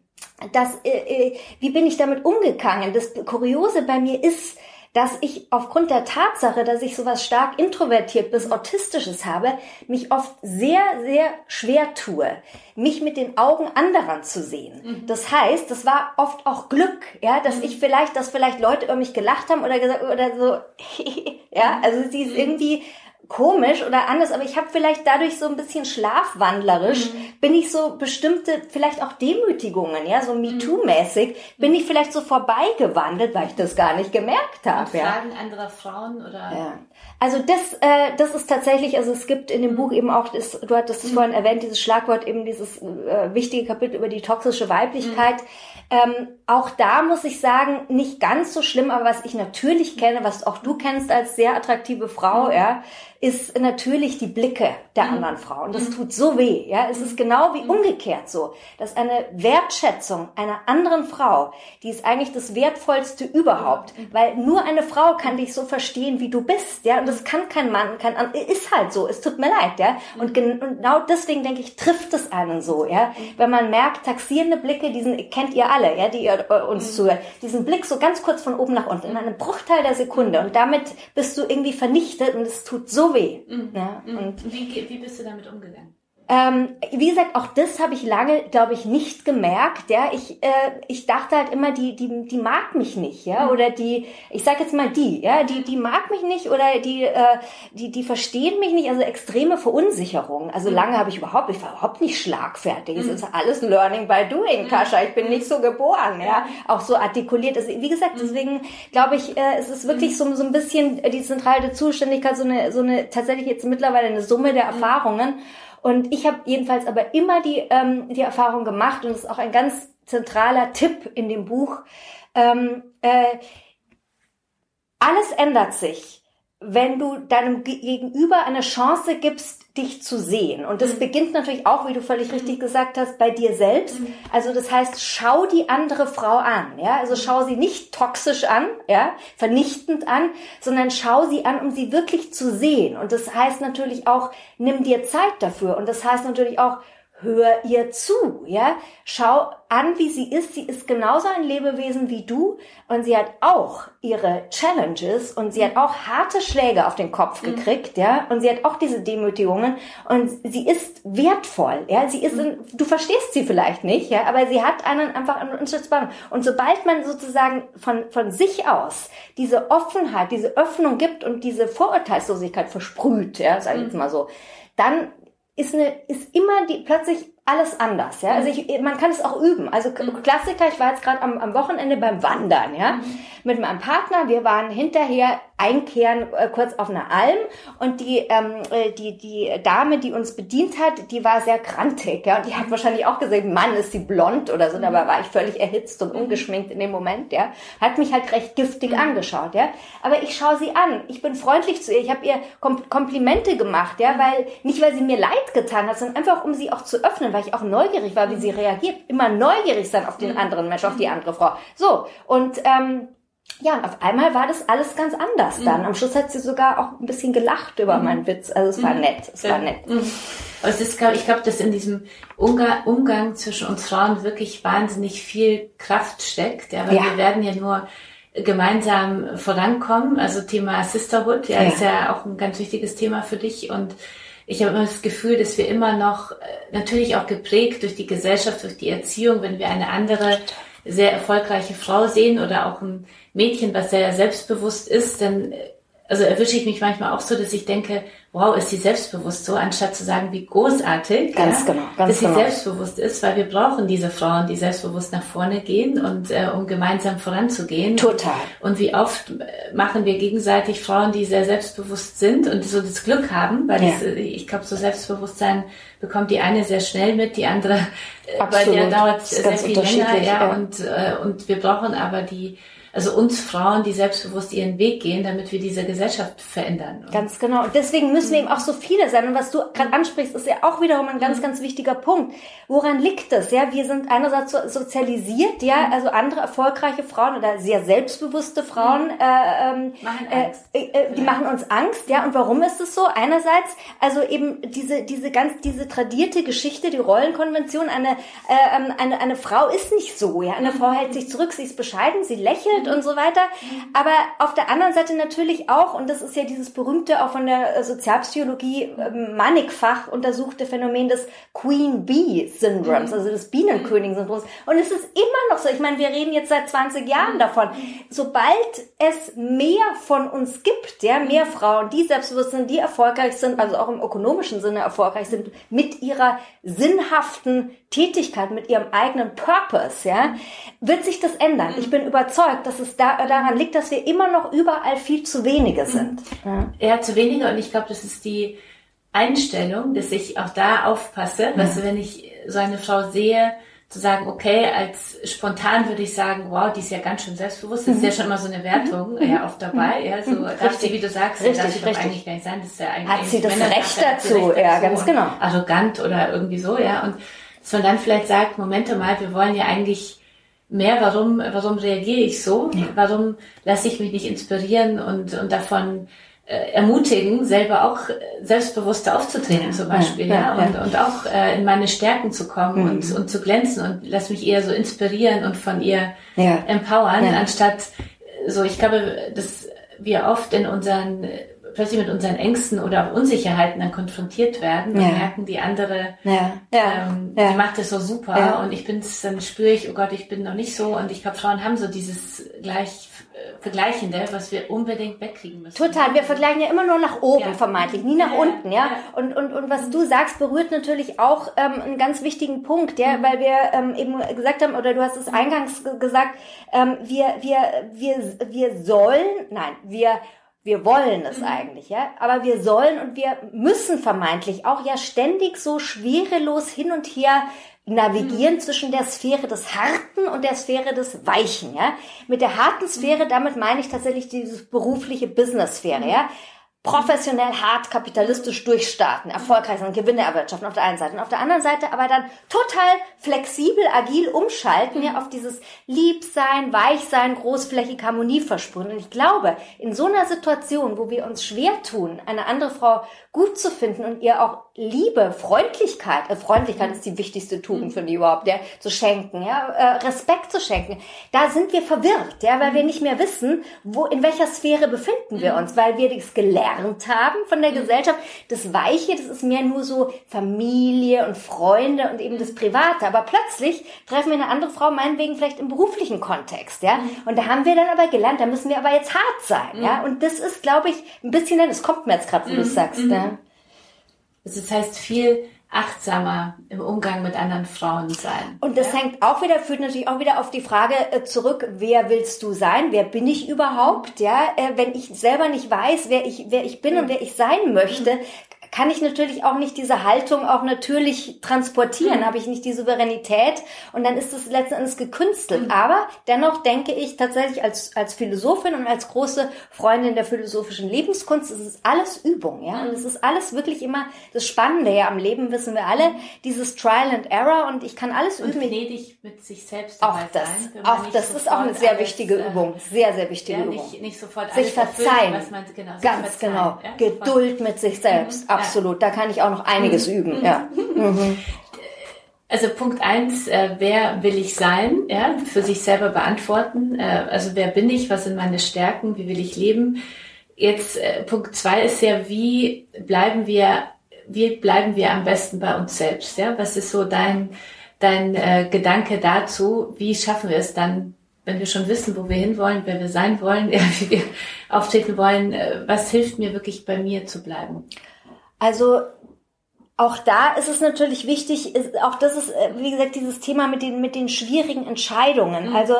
dass, äh, äh, wie bin ich damit umgegangen? Das Kuriose bei mir ist, dass ich aufgrund der Tatsache, dass ich sowas stark introvertiert bis autistisches habe, mich oft sehr, sehr schwer tue, mich mit den Augen anderer zu sehen. Mhm. Das heißt, das war oft auch Glück, ja, dass mhm. ich vielleicht, dass vielleicht Leute über mich gelacht haben oder gesagt, oder so, ja, mhm. also sie ist mhm. irgendwie komisch oder anders, aber ich habe vielleicht dadurch so ein bisschen schlafwandlerisch, mhm. bin ich so bestimmte, vielleicht auch Demütigungen, ja, so MeToo-mäßig, mhm. bin ich vielleicht so vorbeigewandelt, weil ich das gar nicht gemerkt habe. Ja. Fragen anderer Frauen oder? Ja. Also das, äh, das ist tatsächlich, also es gibt in dem Buch eben auch, das, du hattest es mhm. vorhin erwähnt, dieses Schlagwort eben dieses äh, wichtige Kapitel über die toxische Weiblichkeit. Mhm. Ähm, auch da muss ich sagen, nicht ganz so schlimm, aber was ich natürlich kenne, was auch du kennst als sehr attraktive Frau, mhm. ja, ist natürlich die Blicke der mhm. anderen Frauen. Das mhm. tut so weh. Ja, es ist genau wie mhm. umgekehrt so, dass eine Wertschätzung einer anderen Frau, die ist eigentlich das wertvollste überhaupt, mhm. weil nur eine Frau kann dich so verstehen, wie du bist. Ja, und das kann kein Mann, kann ist halt so. Es tut mir leid. Ja, und genau deswegen denke ich, trifft es einen so. Ja, wenn man merkt, taxierende Blicke, diesen kennt ihr alle, ja, die ihr äh, uns zuhört, diesen Blick so ganz kurz von oben nach unten in einem Bruchteil der Sekunde und damit bist du irgendwie vernichtet und es tut so weh. Mhm. Mhm. Und wie, wie bist du damit umgegangen? Ähm, wie gesagt, auch das habe ich lange, glaube ich, nicht gemerkt. Ja, ich, äh, ich dachte halt immer, die, die, die mag mich nicht, ja, mhm. oder die, ich sage jetzt mal die, ja, die, die mag mich nicht oder die, äh, die, die verstehen mich nicht. Also extreme Verunsicherung. Also mhm. lange habe ich überhaupt, ich war überhaupt nicht schlagfertig. Es mhm. ist alles Learning by Doing, Kascha. Ich bin nicht so geboren, ja, auch so artikuliert. Also, wie gesagt, deswegen glaube ich, äh, es ist wirklich so, so ein bisschen die zentrale Zuständigkeit, so eine, so eine tatsächlich jetzt mittlerweile eine Summe der Erfahrungen. Und ich habe jedenfalls aber immer die, ähm, die Erfahrung gemacht, und das ist auch ein ganz zentraler Tipp in dem Buch, ähm, äh, alles ändert sich, wenn du deinem Gegenüber eine Chance gibst, dich zu sehen. Und das mhm. beginnt natürlich auch, wie du völlig mhm. richtig gesagt hast, bei dir selbst. Mhm. Also das heißt, schau die andere Frau an, ja. Also schau sie nicht toxisch an, ja, vernichtend an, sondern schau sie an, um sie wirklich zu sehen. Und das heißt natürlich auch, nimm dir Zeit dafür. Und das heißt natürlich auch, hör ihr zu, ja. Schau an, wie sie ist. Sie ist genauso ein Lebewesen wie du und sie hat auch ihre Challenges und sie hat auch harte Schläge auf den Kopf mhm. gekriegt, mhm. ja. Und sie hat auch diese Demütigungen und sie ist wertvoll, ja. Sie ist, mhm. du verstehst sie vielleicht nicht, ja, aber sie hat einen einfach einen unschätzbaren. Und sobald man sozusagen von, von sich aus diese Offenheit, diese Öffnung gibt und diese Vorurteilslosigkeit versprüht, ja, sag ich jetzt mhm. mal so, dann ist eine, ist immer die, plötzlich alles anders, ja. Also ich, man kann es auch üben. Also mhm. Klassiker, ich war jetzt gerade am, am Wochenende beim Wandern, ja, mhm. mit meinem Partner. Wir waren hinterher einkehren äh, kurz auf einer Alm und die ähm, äh, die die Dame, die uns bedient hat, die war sehr krantig, ja, und die hat mhm. wahrscheinlich auch gesehen, Mann, ist sie blond oder so, mhm. dabei war ich völlig erhitzt und mhm. ungeschminkt in dem Moment, ja. Hat mich halt recht giftig mhm. angeschaut, ja. Aber ich schaue sie an. Ich bin freundlich zu ihr. Ich habe ihr Kom Komplimente gemacht, ja, weil nicht weil sie mir leid getan hat, sondern einfach um sie auch zu öffnen weil ich auch neugierig war, wie sie reagiert. Immer neugierig sein auf den mhm. anderen Mensch, auf die mhm. andere Frau. So, und ähm, ja, und auf einmal war das alles ganz anders mhm. dann. Am Schluss hat sie sogar auch ein bisschen gelacht über mhm. meinen Witz. Also es war mhm. nett, es ja. war nett. Mhm. Also ist, ich glaube, dass in diesem Umgang, Umgang zwischen uns Frauen wirklich wahnsinnig viel Kraft steckt. Ja, weil ja. wir werden ja nur gemeinsam vorankommen. Also Thema Sisterhood, ja, ja, ist ja auch ein ganz wichtiges Thema für dich und ich habe immer das Gefühl, dass wir immer noch, äh, natürlich auch geprägt durch die Gesellschaft, durch die Erziehung, wenn wir eine andere sehr erfolgreiche Frau sehen oder auch ein Mädchen, was sehr selbstbewusst ist, dann äh, also erwische ich mich manchmal auch so, dass ich denke, wow, ist sie selbstbewusst so, anstatt zu sagen, wie großartig, ganz ja, genau, ganz dass sie genau. selbstbewusst ist, weil wir brauchen diese Frauen, die selbstbewusst nach vorne gehen und äh, um gemeinsam voranzugehen. Total. Und wie oft äh, machen wir gegenseitig Frauen, die sehr selbstbewusst sind und so das Glück haben, weil ja. das, äh, ich glaube, so Selbstbewusstsein bekommt die eine sehr schnell mit, die andere Absolut. Bei der dauert sehr viel länger, ja, ja. Und, äh, und wir brauchen aber die also uns Frauen, die selbstbewusst ihren Weg gehen, damit wir diese Gesellschaft verändern. Ganz genau. Und deswegen müssen wir eben auch so viele sein. Und was du gerade ansprichst, ist ja auch wiederum ein ganz, mhm. ganz wichtiger Punkt. Woran liegt das? Ja, wir sind einerseits sozialisiert, ja, mhm. also andere erfolgreiche Frauen oder sehr selbstbewusste Frauen, mhm. äh, ähm, machen Angst. Äh, äh, die machen uns Angst, ja. Und warum ist es so? Einerseits, also eben diese, diese ganz, diese tradierte Geschichte, die Rollenkonvention, eine, äh, ähm, eine, eine Frau ist nicht so, ja. Eine Frau hält sich zurück, sie ist bescheiden, sie lächelt, Umwelt und so weiter. Aber auf der anderen Seite natürlich auch, und das ist ja dieses berühmte, auch von der äh, Sozialpsychologie ähm, mannigfach untersuchte Phänomen des Queen Bee Syndroms, mhm. also des Bienenkönigsyndroms. Und es ist immer noch so, ich meine, wir reden jetzt seit 20 Jahren davon. Sobald es mehr von uns gibt, ja, mehr Frauen, die selbstbewusst sind, die erfolgreich sind, also auch im ökonomischen Sinne erfolgreich sind, mit ihrer sinnhaften Tätigkeit, mit ihrem eigenen Purpose, ja, wird sich das ändern. Ich bin überzeugt, dass es da, daran liegt, dass wir immer noch überall viel zu wenige sind. Ja, ja zu wenige und ich glaube, das ist die Einstellung, dass ich auch da aufpasse, ja. weißt du, wenn ich so eine Frau sehe, zu sagen, okay, als spontan würde ich sagen, wow, die ist ja ganz schön selbstbewusst, das ist ja mhm. schon immer so eine Wertung mhm. ja oft dabei, ja, so richtig. darf sie, wie du sagst, richtig, darf sie richtig. eigentlich gar nicht sein, das ist ja eigentlich hat sie das Männer, Recht dazu, Recht ja, ganz genau, arrogant oder irgendwie so, ja, und dass man dann vielleicht sagt, Momente mal, wir wollen ja eigentlich mehr, warum, warum reagiere ich so? Ja. Warum lasse ich mich nicht inspirieren und, und davon äh, ermutigen, selber auch äh, selbstbewusster aufzutreten ja. zum Beispiel, ja, ja. Und, und auch äh, in meine Stärken zu kommen mhm. und, und zu glänzen und lass mich eher so inspirieren und von ihr empowern, anstatt so, ich glaube, dass wir oft in unseren plötzlich mit unseren Ängsten oder auch Unsicherheiten dann konfrontiert werden und ja. merken, die andere, ja. Ja. Ähm, die macht es so super und ich bin's, dann spüre ich, oh Gott, ich bin noch nicht so und ich glaube, Frauen haben so dieses gleich äh, Vergleichende, was wir unbedingt wegkriegen müssen. Total, wir vergleichen ja immer nur nach oben vermeintlich, nie nach unten, ja. Und, und, und was du sagst, berührt natürlich auch ähm, einen ganz wichtigen Punkt, ja, mhm. weil wir ähm, eben gesagt haben, oder du hast es eingangs gesagt, ähm, wir, wir, wir, wir sollen, nein, wir wir wollen es mhm. eigentlich, ja. Aber wir sollen und wir müssen vermeintlich auch ja ständig so schwerelos hin und her navigieren mhm. zwischen der Sphäre des Harten und der Sphäre des Weichen, ja. Mit der harten Sphäre, mhm. damit meine ich tatsächlich diese berufliche Business-Sphäre, ja professionell hart kapitalistisch durchstarten, erfolgreich sein, Gewinne erwirtschaften auf der einen Seite und auf der anderen Seite aber dann total flexibel, agil umschalten, ja, auf dieses Liebsein, Weichsein, großflächig Harmonie versprühen. Und ich glaube, in so einer Situation, wo wir uns schwer tun, eine andere Frau gut zu finden und ihr auch Liebe, Freundlichkeit, äh, Freundlichkeit ist die wichtigste Tugend, mhm. finde ich überhaupt, ja, zu schenken, ja, äh, Respekt zu schenken. Da sind wir verwirrt, ja, weil wir nicht mehr wissen, wo, in welcher Sphäre befinden wir mhm. uns, weil wir das gelernt haben von der mhm. Gesellschaft. Das Weiche, das ist mehr nur so Familie und Freunde und eben das Private. Aber plötzlich treffen wir eine andere Frau, meinetwegen vielleicht im beruflichen Kontext, ja. Und da haben wir dann aber gelernt, da müssen wir aber jetzt hart sein, ja. Und das ist, glaube ich, ein bisschen, das kommt mir jetzt gerade, wo du sagst, ja. Also das heißt viel achtsamer im Umgang mit anderen Frauen sein. Und das ja? hängt auch wieder, führt natürlich auch wieder auf die Frage äh, zurück, wer willst du sein? Wer bin ich überhaupt? Ja, äh, wenn ich selber nicht weiß, wer ich, wer ich bin mhm. und wer ich sein möchte, kann ich natürlich auch nicht diese Haltung auch natürlich transportieren, mhm. habe ich nicht die Souveränität und dann ist es letzten Endes gekünstelt. Mhm. Aber dennoch denke ich tatsächlich als, als Philosophin und als große Freundin der philosophischen Lebenskunst, es ist alles Übung, ja, und es ist alles wirklich immer das Spannende, ja, am Leben wissen wir alle, dieses Trial and Error und ich kann alles und üben. gnädig mit sich selbst auch das, sein, auch das ist auch eine sehr wichtige äh, Übung, sehr, sehr wichtige ja, Übung. Nicht, nicht sofort sich verzeihen, erfüllt, man, genau, sich ganz verzeihen, genau, ja? Geduld mit sich selbst, mhm. Absolut, da kann ich auch noch einiges mhm. üben. Ja. Mhm. Also Punkt eins, äh, wer will ich sein? Ja, für sich selber beantworten. Äh, also wer bin ich? Was sind meine Stärken? Wie will ich leben? Jetzt äh, Punkt zwei ist ja, wie bleiben wir, wie bleiben wir am besten bei uns selbst? Ja, was ist so dein dein äh, Gedanke dazu? Wie schaffen wir es dann, wenn wir schon wissen, wo wir hinwollen, wer wir sein wollen, ja, wie wir auftreten wollen? Äh, was hilft mir wirklich bei mir zu bleiben? Also auch da ist es natürlich wichtig, ist, auch das ist, äh, wie gesagt, dieses Thema mit den, mit den schwierigen Entscheidungen. Mhm. Also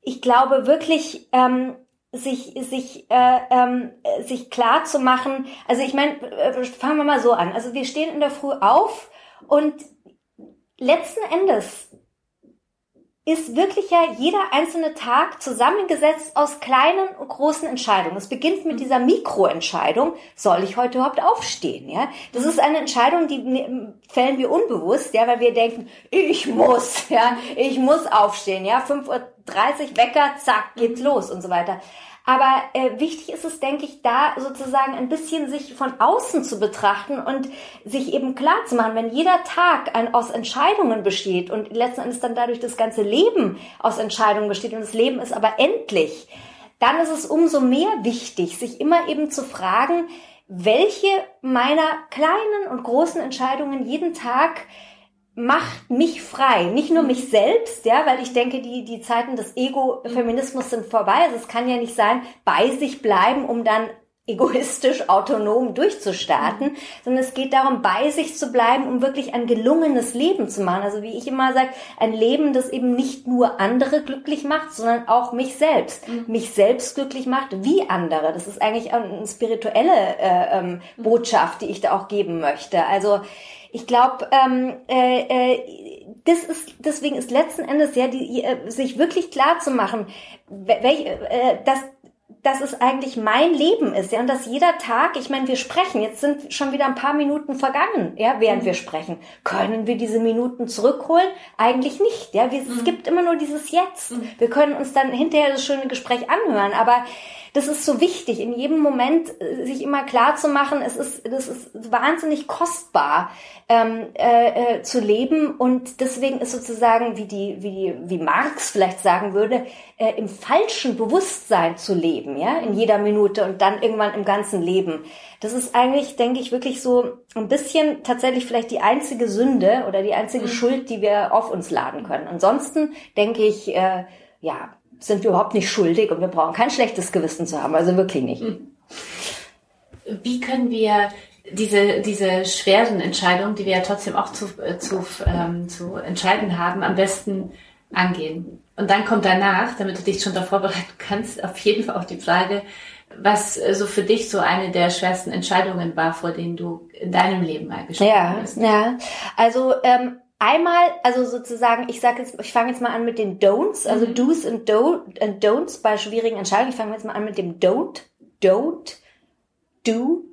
ich glaube wirklich, ähm, sich sich äh, ähm, sich klar zu machen. Also ich meine, äh, fangen wir mal so an. Also wir stehen in der Früh auf und letzten Endes ist wirklich ja jeder einzelne Tag zusammengesetzt aus kleinen und großen Entscheidungen. Es beginnt mit dieser Mikroentscheidung, soll ich heute überhaupt aufstehen? Ja, das ist eine Entscheidung, die fällen wir unbewusst, ja, weil wir denken, ich muss, ja, ich muss aufstehen, ja, 5.30 Uhr Wecker, zack, geht's los und so weiter. Aber äh, wichtig ist es, denke ich, da sozusagen ein bisschen sich von außen zu betrachten und sich eben klar zu machen, wenn jeder Tag ein, aus Entscheidungen besteht und letzten Endes dann dadurch das ganze Leben aus Entscheidungen besteht und das Leben ist aber endlich, dann ist es umso mehr wichtig, sich immer eben zu fragen, welche meiner kleinen und großen Entscheidungen jeden Tag macht mich frei, nicht nur mich selbst, ja, weil ich denke, die die Zeiten des Ego-Feminismus sind vorbei. Also es kann ja nicht sein, bei sich bleiben, um dann egoistisch, autonom durchzustarten, mhm. sondern es geht darum, bei sich zu bleiben, um wirklich ein gelungenes Leben zu machen. Also wie ich immer sage, ein Leben, das eben nicht nur andere glücklich macht, sondern auch mich selbst. Mhm. Mich selbst glücklich macht wie andere. Das ist eigentlich eine spirituelle äh, ähm, mhm. Botschaft, die ich da auch geben möchte. Also ich glaube, ähm, äh, äh, das ist deswegen ist letzten Endes ja die, äh, sich wirklich klar zu machen, welch, äh, dass dass es eigentlich mein Leben ist, ja, und dass jeder Tag, ich meine, wir sprechen, jetzt sind schon wieder ein paar Minuten vergangen, ja, während mhm. wir sprechen. Können wir diese Minuten zurückholen? Eigentlich nicht, ja, wir, mhm. es gibt immer nur dieses Jetzt. Mhm. Wir können uns dann hinterher das schöne Gespräch anhören, aber das ist so wichtig, in jedem Moment äh, sich immer klar zu machen, es ist, das ist wahnsinnig kostbar ähm, äh, äh, zu leben und deswegen ist sozusagen, wie die, wie, wie Marx vielleicht sagen würde, äh, im falschen Bewusstsein zu leben, ja, in jeder Minute und dann irgendwann im ganzen Leben. Das ist eigentlich, denke ich, wirklich so ein bisschen tatsächlich vielleicht die einzige Sünde oder die einzige mhm. Schuld, die wir auf uns laden können. Ansonsten denke ich, äh, ja, sind wir überhaupt nicht schuldig und wir brauchen kein schlechtes Gewissen zu haben, also wirklich nicht. Hm. Wie können wir diese, diese schweren Entscheidungen, die wir ja trotzdem auch zu, äh, zu, ähm, zu entscheiden haben, am besten angehen? Und dann kommt danach, damit du dich schon darauf vorbereiten kannst, auf jeden Fall auch die Frage, was so für dich so eine der schwersten Entscheidungen war, vor denen du in deinem Leben mal gestanden ja, bist. Ja, also ähm, einmal, also sozusagen, ich sage jetzt, ich fange jetzt mal an mit den Don'ts, also mhm. Do's und, Do, and Don'ts bei schwierigen Entscheidungen. Ich fange jetzt mal an mit dem Don't, Don't, Do,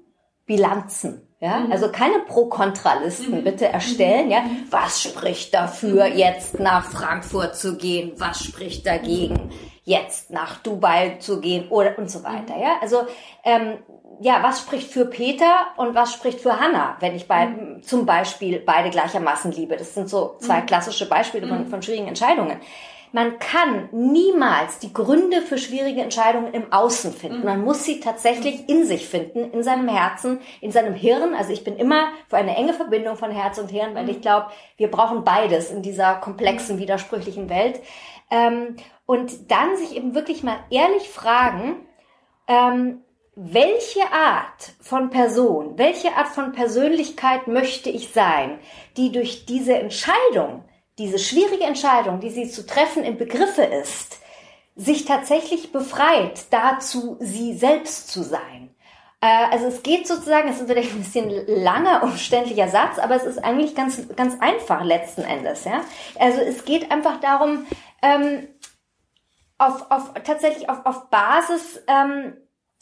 Bilanzen. Ja, mhm. also keine Pro-Kontra-Listen mhm. bitte erstellen. Ja, mhm. was spricht dafür, jetzt nach Frankfurt zu gehen? Was spricht dagegen, jetzt nach Dubai zu gehen? Oder und so weiter. Ja, also ähm, ja, was spricht für Peter und was spricht für Hannah, wenn ich bei, mhm. zum Beispiel beide gleichermaßen liebe? Das sind so zwei klassische Beispiele von, von schwierigen Entscheidungen. Man kann niemals die Gründe für schwierige Entscheidungen im Außen finden. Mhm. Man muss sie tatsächlich in sich finden, in seinem Herzen, in seinem Hirn. Also ich bin immer für eine enge Verbindung von Herz und Hirn, weil mhm. ich glaube, wir brauchen beides in dieser komplexen, mhm. widersprüchlichen Welt. Ähm, und dann sich eben wirklich mal ehrlich fragen, ähm, welche Art von Person, welche Art von Persönlichkeit möchte ich sein, die durch diese Entscheidung, diese schwierige Entscheidung, die sie zu treffen im Begriffe ist, sich tatsächlich befreit, dazu sie selbst zu sein. Äh, also es geht sozusagen, es ist vielleicht ein bisschen langer, umständlicher Satz, aber es ist eigentlich ganz, ganz einfach letzten Endes. Ja? Also es geht einfach darum, ähm, auf, auf, tatsächlich auf, auf Basis ähm,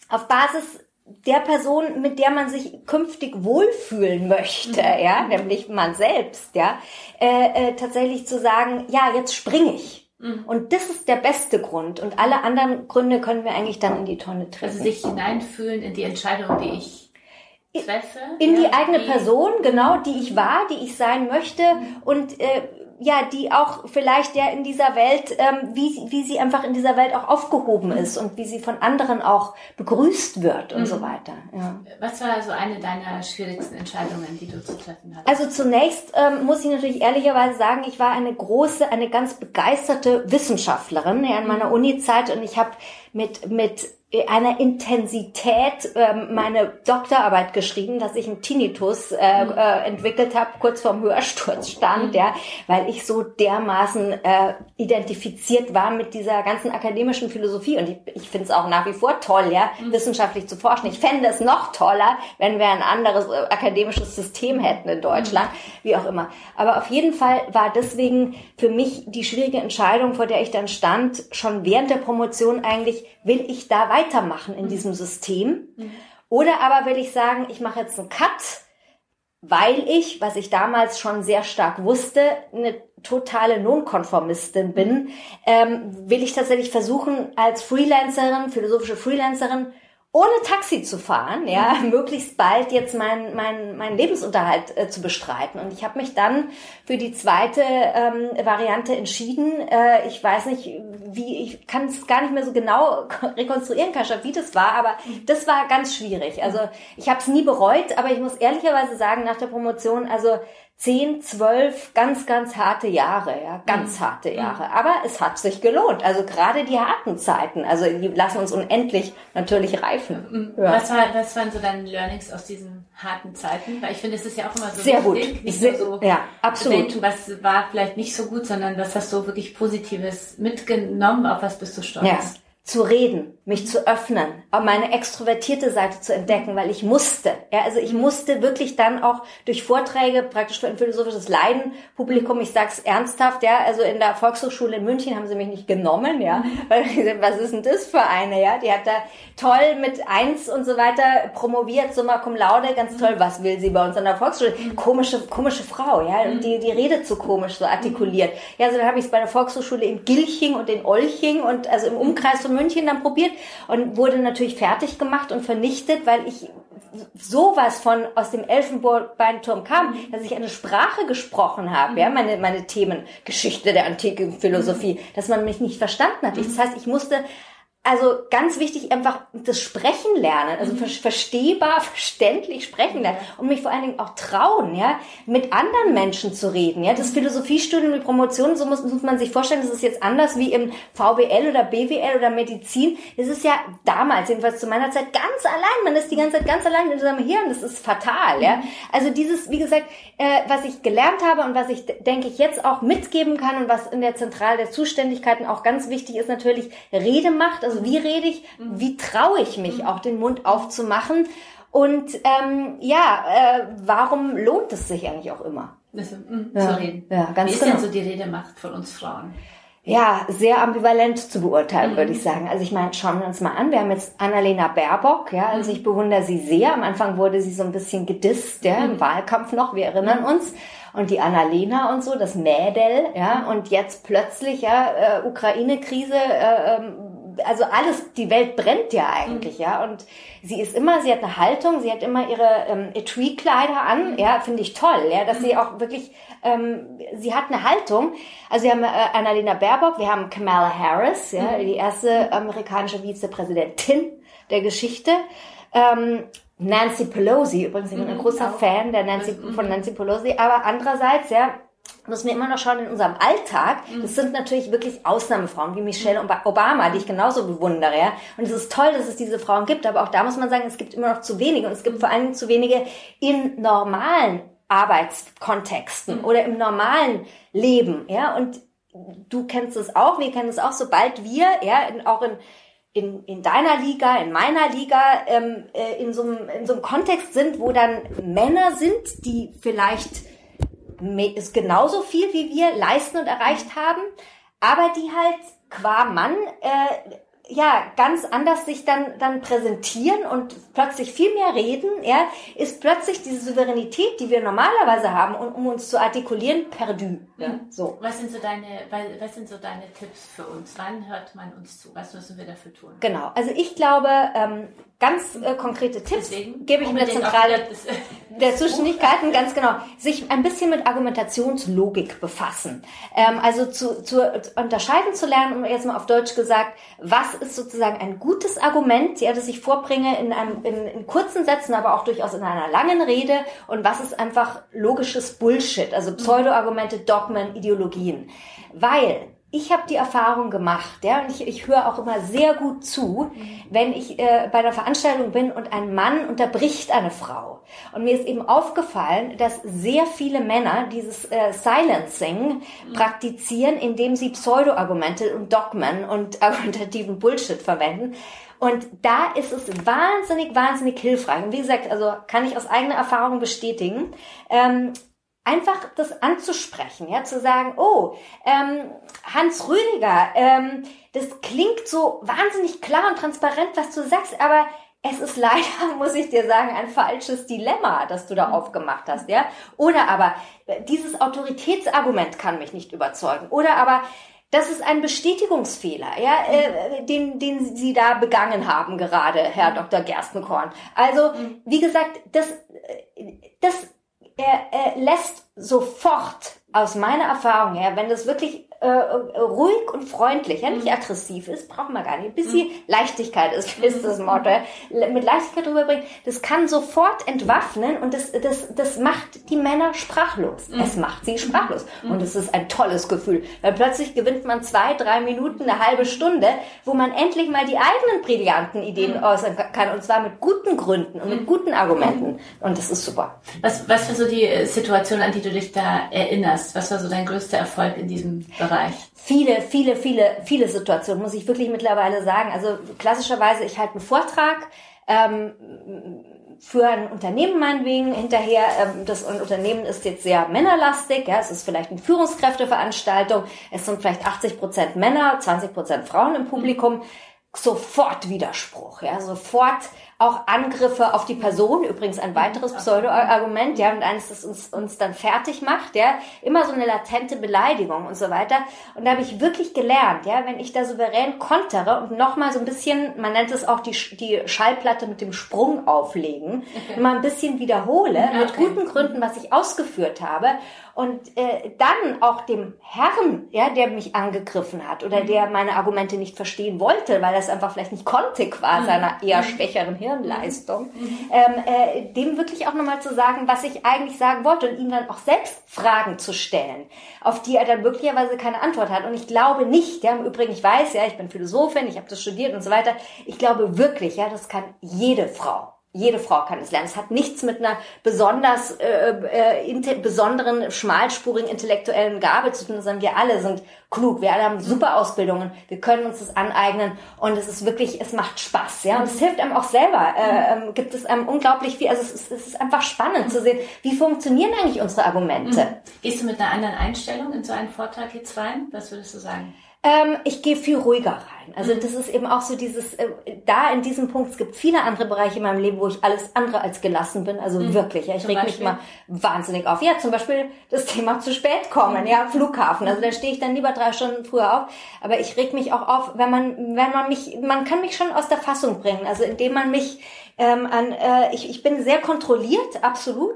auf Basis der Person, mit der man sich künftig wohlfühlen möchte, mhm. ja, nämlich man selbst, ja, äh, äh, tatsächlich zu sagen, ja, jetzt springe ich. Mhm. Und das ist der beste Grund. Und alle anderen Gründe können wir eigentlich dann in die Tonne treffen. Also sich hineinfühlen in die Entscheidung, die ich treffe. In ja, die eigene die Person, genau, die ich war, die ich sein möchte. Mhm. Und äh, ja, die auch vielleicht ja in dieser Welt, ähm, wie, wie sie einfach in dieser Welt auch aufgehoben ist und wie sie von anderen auch begrüßt wird und mhm. so weiter. Ja. Was war also eine deiner schwierigsten Entscheidungen, die du zu treffen hattest? Also zunächst ähm, muss ich natürlich ehrlicherweise sagen, ich war eine große, eine ganz begeisterte Wissenschaftlerin ja, in meiner mhm. Uni-Zeit und ich habe mit, mit einer Intensität ähm, meine Doktorarbeit geschrieben, dass ich einen Tinnitus äh, mhm. äh, entwickelt habe, kurz vorm Hörsturz stand, mhm. ja, weil ich so dermaßen äh, identifiziert war mit dieser ganzen akademischen Philosophie. Und ich, ich finde es auch nach wie vor toll, ja, mhm. wissenschaftlich zu forschen. Ich fände es noch toller, wenn wir ein anderes äh, akademisches System hätten in Deutschland, mhm. wie auch immer. Aber auf jeden Fall war deswegen für mich die schwierige Entscheidung, vor der ich dann stand, schon während der Promotion eigentlich, will ich da weitermachen in diesem System? Oder aber will ich sagen, ich mache jetzt einen Cut, weil ich, was ich damals schon sehr stark wusste, eine totale Nonkonformistin bin, ähm, will ich tatsächlich versuchen, als Freelancerin, philosophische Freelancerin, ohne Taxi zu fahren, ja, mhm. möglichst bald jetzt meinen mein, mein Lebensunterhalt äh, zu bestreiten. Und ich habe mich dann für die zweite ähm, Variante entschieden. Äh, ich weiß nicht, wie, ich kann es gar nicht mehr so genau rekonstruieren, Kascha, wie das war, aber mhm. das war ganz schwierig. Also ich habe es nie bereut, aber ich muss ehrlicherweise sagen, nach der Promotion, also zehn, zwölf ganz, ganz harte Jahre, ja, ganz mhm. harte Jahre. Aber es hat sich gelohnt. Also gerade die harten Zeiten, also die lassen uns unendlich natürlich reifen. Mhm. Ja. Was, war, was waren so deine Learnings aus diesen harten Zeiten? Weil ich finde, es ist ja auch immer so sehr wichtig, gut, nicht sehr, so ja, absolut. Denken, was war vielleicht nicht so gut, sondern was hast du wirklich Positives mitgenommen? Auf was bist du stolz? Ja zu reden, mich zu öffnen, auch meine extrovertierte Seite zu entdecken, weil ich musste. Ja, also ich musste wirklich dann auch durch Vorträge praktisch für ein philosophisches Leiden Publikum, ich sag's ernsthaft, ja, also in der Volkshochschule in München haben sie mich nicht genommen, ja, weil ich gesagt, was ist denn das für eine, ja, die hat da toll mit eins und so weiter promoviert, summa cum laude, ganz toll, was will sie bei uns an der Volkshochschule? Komische, komische Frau, ja, und die, die redet so komisch, so artikuliert. Ja, also dann habe ich es bei der Volkshochschule in Gilching und in Olching und also im Umkreis von München dann probiert und wurde natürlich fertig gemacht und vernichtet, weil ich sowas von aus dem Elfenbeinturm kam, dass ich eine Sprache gesprochen habe, ja, meine, meine Themen, Geschichte der antiken Philosophie, dass man mich nicht verstanden hat. Das heißt, ich musste also ganz wichtig, einfach das Sprechen lernen, also mhm. verstehbar, verständlich sprechen lernen und mich vor allen Dingen auch trauen, ja, mit anderen Menschen zu reden, ja. Das Philosophiestudium, die Promotion, so muss, muss man sich vorstellen, das ist jetzt anders wie im VWL oder BWL oder Medizin. Es ist ja damals, jedenfalls zu meiner Zeit, ganz allein. Man ist die ganze Zeit ganz allein in seinem Hirn. Das ist fatal, ja. Mhm. Also dieses, wie gesagt, äh, was ich gelernt habe und was ich, denke ich, jetzt auch mitgeben kann und was in der Zentrale der Zuständigkeiten auch ganz wichtig ist, natürlich Redemacht, also also wie rede ich, mhm. wie traue ich mich, mhm. auch den Mund aufzumachen? Und ähm, ja, äh, warum lohnt es sich eigentlich auch immer? Also, mh, ja. Zu reden. Ja, ganz wie ist genau. denn so die Redemacht von uns Frauen? ja, sehr ambivalent zu beurteilen, mhm. würde ich sagen. Also ich meine, schauen wir uns mal an. Wir haben jetzt Annalena Baerbock, ja, also ich bewundere sie sehr. Am Anfang wurde sie so ein bisschen gedisst, ja, im mhm. Wahlkampf noch, wir erinnern mhm. uns. Und die Annalena und so, das Mädel, ja, und jetzt plötzlich, ja, äh, Ukraine-Krise, äh, ähm, also alles, die Welt brennt ja eigentlich, mhm. ja. Und sie ist immer, sie hat eine Haltung, sie hat immer ihre ähm, Etui-Kleider an, mhm. ja, finde ich toll, ja, dass mhm. sie auch wirklich, ähm, sie hat eine Haltung. Also wir haben äh, Annalena Baerbock, wir haben Kamala Harris, ja, mhm. die erste amerikanische Vizepräsidentin der Geschichte. Ähm, Nancy Pelosi, übrigens, ich bin ein mhm. großer Fan der Nancy, von Nancy Pelosi, aber andererseits, ja, muss mir immer noch schauen in unserem Alltag, mhm. das sind natürlich wirklich Ausnahmefrauen wie Michelle Obama, die ich genauso bewundere. Ja? Und es ist toll, dass es diese Frauen gibt, aber auch da muss man sagen, es gibt immer noch zu wenige und es gibt vor allem zu wenige in normalen Arbeitskontexten mhm. oder im normalen Leben. Ja, und du kennst es auch, wir kennen es auch, sobald wir, ja, in, auch in in, in deiner Liga, in meiner Liga, ähm, äh, in, so einem, in so einem Kontext sind, wo dann Männer sind, die vielleicht ist genauso viel wie wir leisten und erreicht haben, aber die halt qua Mann äh, ja ganz anders sich dann dann präsentieren und plötzlich viel mehr reden, ja, ist plötzlich diese Souveränität, die wir normalerweise haben, um, um uns zu artikulieren, perdu. Ja, mhm. so. Was sind so deine was sind so deine Tipps für uns? Wann hört man uns zu? Was müssen wir dafür tun? Genau. Also ich glaube, ähm, ganz äh, konkrete Tipps Deswegen, gebe ich in der Zentrale der Zuständigkeiten, ganz genau, sich ein bisschen mit Argumentationslogik befassen. Ähm, also zu, zu unterscheiden zu lernen, jetzt mal auf Deutsch gesagt, was ist sozusagen ein gutes Argument, ja, das ich vorbringe in, einem, in, in kurzen Sätzen, aber auch durchaus in einer langen Rede und was ist einfach logisches Bullshit, also Pseudo-Argumente, Dogmen, Ideologien. Weil ich habe die Erfahrung gemacht, ja, und ich, ich höre auch immer sehr gut zu, wenn ich äh, bei einer Veranstaltung bin und ein Mann unterbricht eine Frau. Und mir ist eben aufgefallen, dass sehr viele Männer dieses äh, Silencing mhm. praktizieren, indem sie Pseudo-Argumente und Dogmen und argumentativen Bullshit verwenden. Und da ist es wahnsinnig, wahnsinnig hilfreich. Und wie gesagt, also kann ich aus eigener Erfahrung bestätigen. Ähm, einfach das anzusprechen, ja, zu sagen, oh, ähm, Hans Rüdiger, ähm, das klingt so wahnsinnig klar und transparent, was du sagst, aber es ist leider, muss ich dir sagen, ein falsches Dilemma, das du da mhm. aufgemacht hast, ja. Oder aber äh, dieses Autoritätsargument kann mich nicht überzeugen. Oder aber das ist ein Bestätigungsfehler, ja, äh, den, den Sie da begangen haben gerade, Herr Dr. Gerstenkorn. Also, mhm. wie gesagt, das, äh, das er, er lässt sofort aus meiner Erfahrung her, wenn das wirklich äh, ruhig und freundlich, ja, nicht mhm. aggressiv ist, braucht man gar nicht. Ein bisschen mhm. Leichtigkeit ist, ist das Motto. Mit Leichtigkeit rüberbringen, das kann sofort entwaffnen und das, das, das macht die Männer sprachlos. Mhm. Es macht sie sprachlos. Und es ist ein tolles Gefühl, weil plötzlich gewinnt man zwei, drei Minuten, eine halbe Stunde, wo man endlich mal die eigenen brillanten Ideen äußern kann und zwar mit guten Gründen und mit guten Argumenten. Und das ist super. Was, was war so die äh, Situation, an die du dich da erinnerst? Was war so dein größter Erfolg in diesem Bereich? Viele, viele, viele, viele Situationen, muss ich wirklich mittlerweile sagen. Also klassischerweise, ich halte einen Vortrag ähm, für ein Unternehmen meinetwegen hinterher. Ähm, das Unternehmen ist jetzt sehr männerlastig. Ja, es ist vielleicht eine Führungskräfteveranstaltung. Es sind vielleicht 80 Prozent Männer, 20 Prozent Frauen im Publikum. Sofort Widerspruch, ja, sofort auch Angriffe auf die Person, übrigens ein weiteres Pseudo-Argument, ja, und eines, das uns, uns dann fertig macht, ja, immer so eine latente Beleidigung und so weiter. Und da habe ich wirklich gelernt, ja, wenn ich da souverän kontere und nochmal so ein bisschen, man nennt es auch die, die Schallplatte mit dem Sprung auflegen, okay. mal ein bisschen wiederhole, okay. mit guten Gründen, was ich ausgeführt habe und äh, dann auch dem Herrn, ja, der mich angegriffen hat oder der mhm. meine Argumente nicht verstehen wollte, weil er es einfach vielleicht nicht konnte, qua mhm. seiner eher mhm. schwächeren Hirnleistung, ähm, äh, dem wirklich auch nochmal zu sagen, was ich eigentlich sagen wollte und ihm dann auch selbst Fragen zu stellen, auf die er dann möglicherweise keine Antwort hat. Und ich glaube nicht, ja, im Übrigen, ich weiß, ja, ich bin Philosophin, ich habe das studiert und so weiter, ich glaube wirklich, ja, das kann jede Frau jede Frau kann es lernen. Es hat nichts mit einer besonders äh, äh, besonderen, schmalspurigen intellektuellen Gabe zu tun, sondern wir alle sind klug. Wir alle haben super Ausbildungen. Wir können uns das aneignen und es ist wirklich, es macht Spaß, ja. Und es hilft einem auch selber. Äh, äh, gibt es einem unglaublich viel. Also es ist, es ist einfach spannend zu sehen, wie funktionieren eigentlich unsere Argumente. Mhm. Gehst du mit einer anderen Einstellung in so einen Vortrag jetzt rein? Was würdest du sagen? Ähm, ich gehe viel ruhiger rein. Also mhm. das ist eben auch so dieses, äh, da in diesem Punkt, es gibt viele andere Bereiche in meinem Leben, wo ich alles andere als gelassen bin. Also mhm. wirklich, ja, ich reg mich mal wahnsinnig auf. Ja, zum Beispiel das Thema zu spät kommen, mhm. ja, Flughafen. Also da stehe ich dann lieber drei Stunden früher auf. Aber ich reg mich auch auf, wenn man, wenn man mich, man kann mich schon aus der Fassung bringen. Also indem man mich ähm, an, äh, ich, ich bin sehr kontrolliert, absolut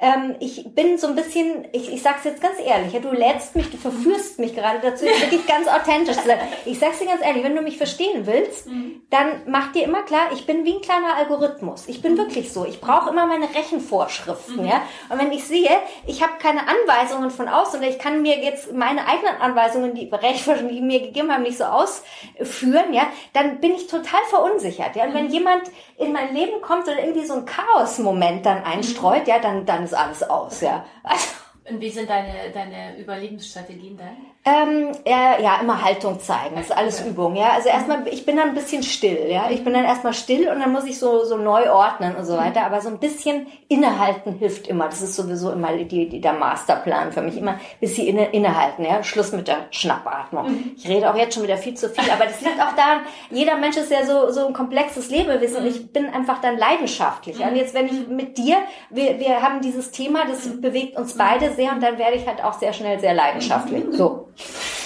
ähm, ich bin so ein bisschen, ich, ich sag's jetzt ganz ehrlich, ja, du lädst mich, du verführst mich gerade dazu, wirklich ganz authentisch zu sein. Ich sag's dir ganz ehrlich, wenn du mich verstehen willst, mhm. dann mach dir immer klar, ich bin wie ein kleiner Algorithmus. Ich bin mhm. wirklich so. Ich brauche immer meine Rechenvorschriften, mhm. ja. Und wenn ich sehe, ich habe keine Anweisungen von außen oder ich kann mir jetzt meine eigenen Anweisungen, die Rechenforschung, die mir gegeben haben, nicht so ausführen, ja, dann bin ich total verunsichert, ja. Und wenn jemand in mein Leben kommt oder irgendwie so ein Chaos-Moment dann einstreut, ja, dann, dann ist alles aus, ja. Also, und wie sind deine, deine Überlebensstrategien dann? Ähm, äh, ja, immer Haltung zeigen. Das ist alles Übung, ja. Also erstmal, ich bin dann ein bisschen still, ja. Ich bin dann erstmal still und dann muss ich so, so neu ordnen und so weiter. Aber so ein bisschen innehalten hilft immer. Das ist sowieso immer die, die, der Masterplan für mich. Immer ein bisschen inne, innehalten, ja. Schluss mit der Schnappatmung. Mhm. Ich rede auch jetzt schon wieder viel zu viel, aber das liegt auch daran, jeder Mensch ist ja so, so ein komplexes Lebewesen mhm. ich bin einfach dann leidenschaftlich. Mhm. Und jetzt, wenn ich mit dir, wir, wir haben dieses Thema, das mhm. bewegt uns beide sehr und dann werde ich halt auch sehr schnell sehr leidenschaftlich. So.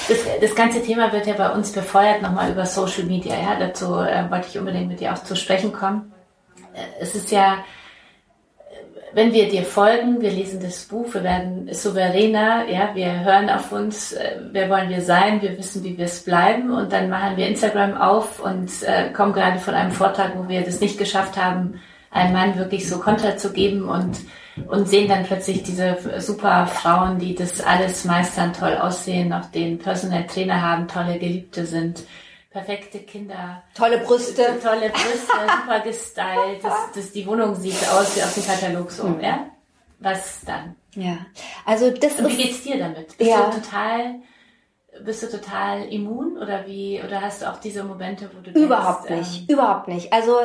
Das, das ganze Thema wird ja bei uns befeuert nochmal über Social Media. Ja, dazu äh, wollte ich unbedingt mit dir auch zu sprechen kommen. Äh, es ist ja, wenn wir dir folgen, wir lesen das Buch, wir werden souveräner, ja, wir hören auf uns, äh, wer wollen wir sein, wir wissen, wie wir es bleiben und dann machen wir Instagram auf und äh, kommen gerade von einem Vortrag, wo wir das nicht geschafft haben, einem Mann wirklich so Konter zu geben und und sehen dann plötzlich diese super Frauen, die das alles meistern, toll aussehen, noch den Personal Trainer haben, tolle Geliebte sind, perfekte Kinder. Tolle Brüste. Tolle Brüste, super gestylt. Das, das, die Wohnung sieht aus wie auf dem Katalog so, mhm. ja? Was dann? Ja. Also das Und wie geht's dir damit? Bist ja. du total bist du total immun oder wie oder hast du auch diese Momente, wo du überhaupt denkst, nicht, ähm, überhaupt nicht. Also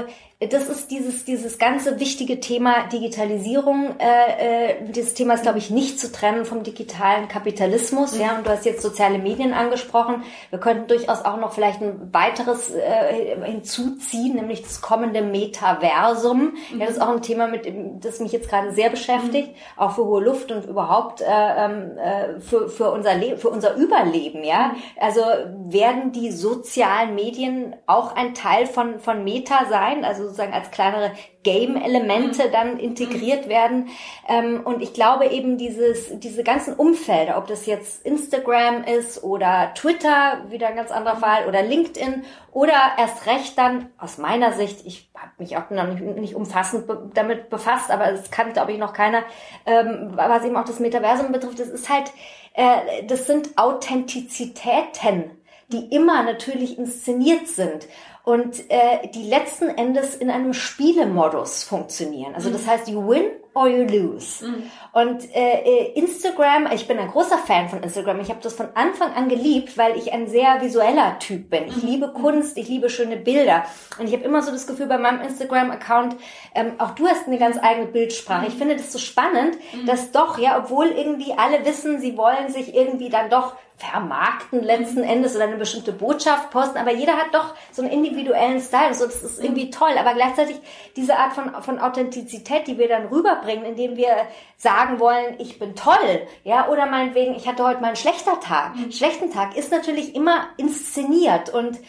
das ist dieses dieses ganze wichtige Thema Digitalisierung. Äh, äh, dieses Thema ist, glaube ich, nicht zu trennen vom digitalen Kapitalismus. Mhm. Ja, und du hast jetzt soziale Medien angesprochen. Wir könnten durchaus auch noch vielleicht ein weiteres äh, hinzuziehen, nämlich das kommende Metaversum. Mhm. Ja, das ist auch ein Thema, mit das mich jetzt gerade sehr beschäftigt, mhm. auch für hohe Luft und überhaupt äh, ähm, äh, für für unser Le für unser Überleben. Ja, also werden die sozialen Medien auch ein Teil von von Meta sein? Also sozusagen als kleinere Game-Elemente mhm. dann integriert werden. Ähm, und ich glaube eben dieses, diese ganzen Umfelder, ob das jetzt Instagram ist oder Twitter, wieder ein ganz anderer mhm. Fall, oder LinkedIn oder erst recht dann aus meiner Sicht, ich habe mich auch noch nicht, nicht umfassend be damit befasst, aber es kann, glaube ich, noch keiner, ähm, was eben auch das Metaversum betrifft, das ist halt, äh, das sind Authentizitäten die immer natürlich inszeniert sind und äh, die letzten Endes in einem Spielemodus funktionieren. Also das mhm. heißt, you win or you lose. Mhm. Und äh, äh, Instagram, ich bin ein großer Fan von Instagram. Ich habe das von Anfang an geliebt, weil ich ein sehr visueller Typ bin. Ich mhm. liebe Kunst, ich liebe schöne Bilder. Und ich habe immer so das Gefühl bei meinem Instagram-Account, ähm, auch du hast eine ganz eigene Bildsprache. Ich mhm. finde das so spannend, mhm. dass doch, ja, obwohl irgendwie alle wissen, sie wollen sich irgendwie dann doch vermarkten letzten Endes oder eine bestimmte Botschaft posten, aber jeder hat doch so einen individuellen Style. So, das ist irgendwie toll. Aber gleichzeitig diese Art von, von Authentizität, die wir dann rüberbringen, indem wir sagen wollen, ich bin toll, ja, oder meinetwegen, ich hatte heute mal einen schlechter Tag. Mhm. Schlechten Tag ist natürlich immer inszeniert und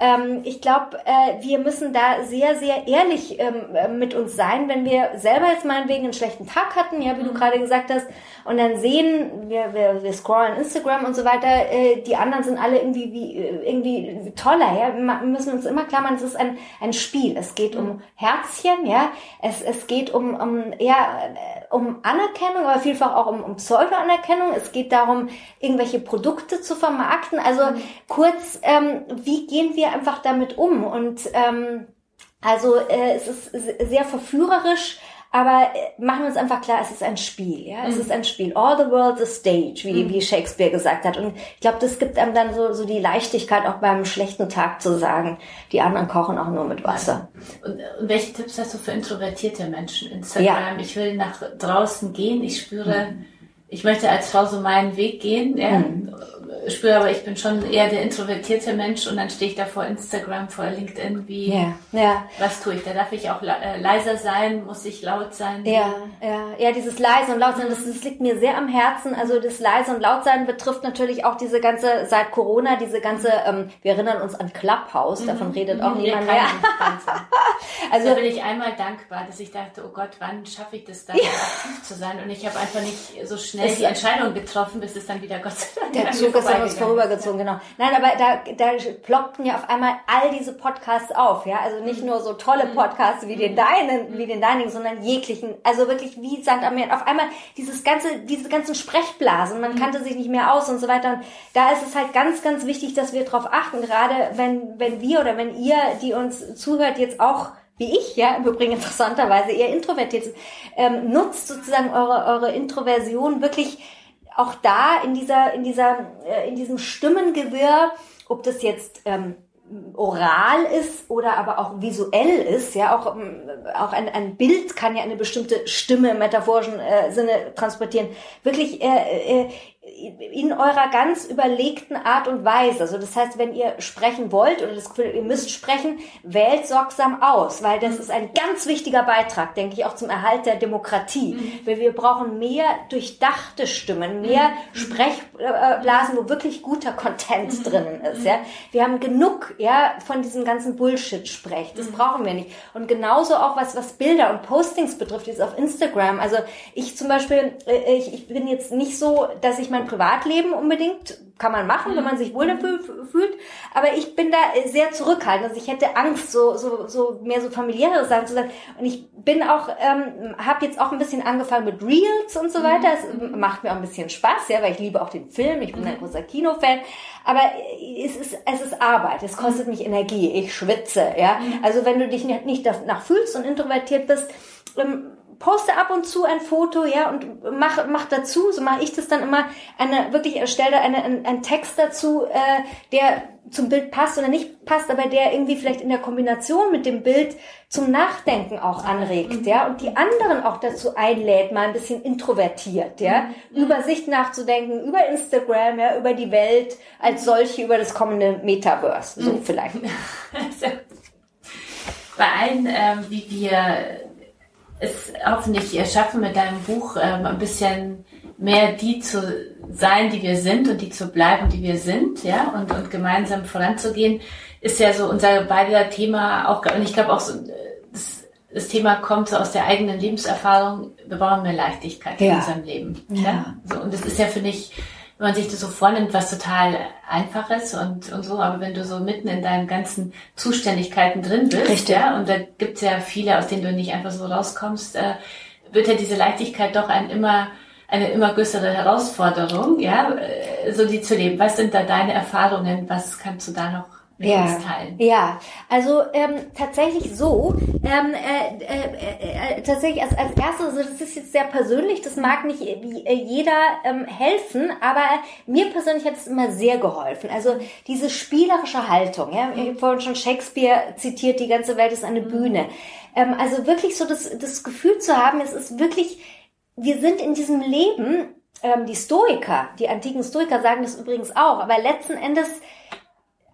ähm, ich glaube, äh, wir müssen da sehr, sehr ehrlich ähm, äh, mit uns sein, wenn wir selber jetzt meinetwegen einen schlechten Tag hatten, ja, wie du mhm. gerade gesagt hast, und dann sehen, wir, wir, wir scrollen Instagram und so weiter, äh, die anderen sind alle irgendwie wie äh, irgendwie toller, ja. Wir müssen uns immer klar machen, es ist ein, ein Spiel. Es geht um mhm. Herzchen, ja. Es, es geht um, um ja, äh, um Anerkennung, aber vielfach auch um, um Pseudo-Anerkennung. Es geht darum, irgendwelche Produkte zu vermarkten. Also mhm. kurz, ähm, wie gehen wir einfach damit um. Und ähm, also äh, es ist sehr verführerisch, aber äh, machen wir uns einfach klar, es ist ein Spiel, ja, es mhm. ist ein Spiel. All the world's a stage, wie, mhm. wie Shakespeare gesagt hat. Und ich glaube, das gibt einem dann so, so die Leichtigkeit, auch beim schlechten Tag zu sagen, die anderen kochen auch nur mit Wasser. Und, und welche Tipps hast du für introvertierte Menschen? Instagram, ja. ich will nach draußen gehen, ich spüre, mhm. ich möchte als Frau so meinen Weg gehen, ja, mhm spüre, aber ich bin schon eher der introvertierte Mensch und dann stehe ich da vor Instagram, vor LinkedIn, wie, ja, ja. was tue ich? Da darf ich auch äh, leiser sein, muss ich laut sein? Ja, ja, ja, dieses leise und laut sein, das, das liegt mir sehr am Herzen. Also das leise und laut sein betrifft natürlich auch diese ganze, seit Corona, diese ganze, ähm, wir erinnern uns an Clubhouse, davon mhm. redet auch mhm. niemand mehr. also da bin ich einmal dankbar, dass ich dachte, oh Gott, wann schaffe ich das dann, aktiv zu sein? Und ich habe einfach nicht so schnell die Entscheidung getroffen, bis es dann wieder Gott sei Dank ist an uns vorübergezogen, genau. Nein, aber da, da ploppten ja auf einmal all diese Podcasts auf, ja. Also nicht nur so tolle mhm. Podcasts wie den deinen, wie den deinigen, sondern jeglichen, also wirklich wie St. Amir. Auf einmal dieses ganze, diese ganzen Sprechblasen, man mhm. kannte sich nicht mehr aus und so weiter. Und da ist es halt ganz, ganz wichtig, dass wir darauf achten, gerade wenn, wenn wir oder wenn ihr, die uns zuhört, jetzt auch wie ich, ja, im Übrigen interessanterweise eher introvertiert sind, ähm, nutzt sozusagen eure, eure Introversion wirklich auch da in dieser, in dieser, äh, in diesem Stimmengewirr, ob das jetzt ähm, oral ist oder aber auch visuell ist, ja, auch, ähm, auch ein, ein Bild kann ja eine bestimmte Stimme im metaphorischen äh, Sinne transportieren, wirklich äh, äh, in eurer ganz überlegten Art und Weise. Also das heißt, wenn ihr sprechen wollt oder das Gefühl, ihr müsst sprechen, wählt sorgsam aus, weil das mhm. ist ein ganz wichtiger Beitrag, denke ich, auch zum Erhalt der Demokratie. Mhm. Weil wir brauchen mehr durchdachte Stimmen, mehr mhm. Sprechblasen, wo wirklich guter Content mhm. drinnen ist. Ja, wir haben genug, ja, von diesem ganzen Bullshit sprecht. Das mhm. brauchen wir nicht. Und genauso auch was was Bilder und Postings betrifft, jetzt auf Instagram. Also ich zum Beispiel, äh, ich, ich bin jetzt nicht so, dass ich nicht mein Privatleben unbedingt, kann man machen, wenn man sich wohl dafür fühlt, aber ich bin da sehr zurückhaltend. Also ich hätte Angst, so, so, so mehr so familiäre Sachen zu sagen. Und ich bin auch, ähm, habe jetzt auch ein bisschen angefangen mit Reels und so weiter. Es macht mir auch ein bisschen Spaß, ja, weil ich liebe auch den Film, ich bin ein großer Kinofan. Aber es ist, es ist Arbeit, es kostet mich Energie, ich schwitze, ja. Also wenn du dich nicht danach fühlst und introvertiert bist, ähm, poste ab und zu ein Foto, ja, und mach, mach dazu, so mache ich das dann immer, eine, wirklich erstelle eine, einen, einen Text dazu, äh, der zum Bild passt oder nicht passt, aber der irgendwie vielleicht in der Kombination mit dem Bild zum Nachdenken auch anregt, ja, und die anderen auch dazu einlädt, mal ein bisschen introvertiert, ja, mhm. über sich nachzudenken, über Instagram, ja, über die Welt als solche, über das kommende Metaverse, so mhm. vielleicht. Bei allen, ähm, wie wir es hoffentlich schaffen, mit deinem Buch ähm, ein bisschen mehr die zu sein, die wir sind und die zu bleiben, die wir sind, ja, und, und gemeinsam voranzugehen, ist ja so unser beider Thema auch, und ich glaube auch so, das, das Thema kommt so aus der eigenen Lebenserfahrung, wir brauchen mehr Leichtigkeit ja. in unserem Leben. Ja. ja. So, und das ist ja für mich wenn man sich das so vornimmt, was total einfaches und, und so, aber wenn du so mitten in deinen ganzen Zuständigkeiten drin bist, Richtig. ja, und da gibt's ja viele, aus denen du nicht einfach so rauskommst, äh, wird ja diese Leichtigkeit doch ein immer eine immer größere Herausforderung, ja, äh, so die zu leben. Was sind da deine Erfahrungen? Was kannst du da noch ja. teilen? Ja, also ähm, tatsächlich so, ähm, äh, äh, äh, tatsächlich als, als erstes, also das ist jetzt sehr persönlich, das mag nicht äh, jeder ähm, helfen, aber mir persönlich hat es immer sehr geholfen. Also diese spielerische Haltung, ja, ich habe vorhin schon Shakespeare zitiert, die ganze Welt ist eine Bühne. Ähm, also wirklich so das, das Gefühl zu haben, es ist wirklich, wir sind in diesem Leben, ähm, die Stoiker, die antiken Stoiker sagen das übrigens auch, aber letzten Endes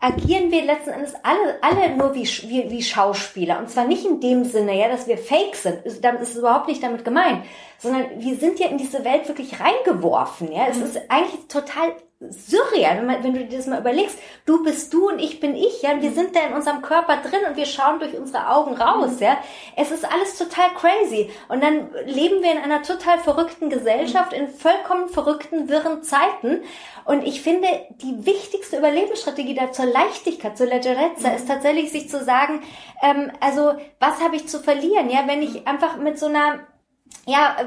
agieren wir letzten Endes alle, alle nur wie, wie, wie Schauspieler. Und zwar nicht in dem Sinne, ja, dass wir fake sind. Das ist überhaupt nicht damit gemeint. Sondern wir sind ja in diese Welt wirklich reingeworfen, ja. Es mhm. ist eigentlich total surreal, wenn, man, wenn du dir das mal überlegst. Du bist du und ich bin ich, ja. Und wir mhm. sind da in unserem Körper drin und wir schauen durch unsere Augen raus, mhm. ja. Es ist alles total crazy. Und dann leben wir in einer total verrückten Gesellschaft, in vollkommen verrückten, wirren Zeiten. Und ich finde, die wichtigste Überlebensstrategie da zur Leichtigkeit, zur Leggerezza, ist tatsächlich sich zu sagen, ähm, also was habe ich zu verlieren, ja, wenn ich einfach mit so einer ja, äh,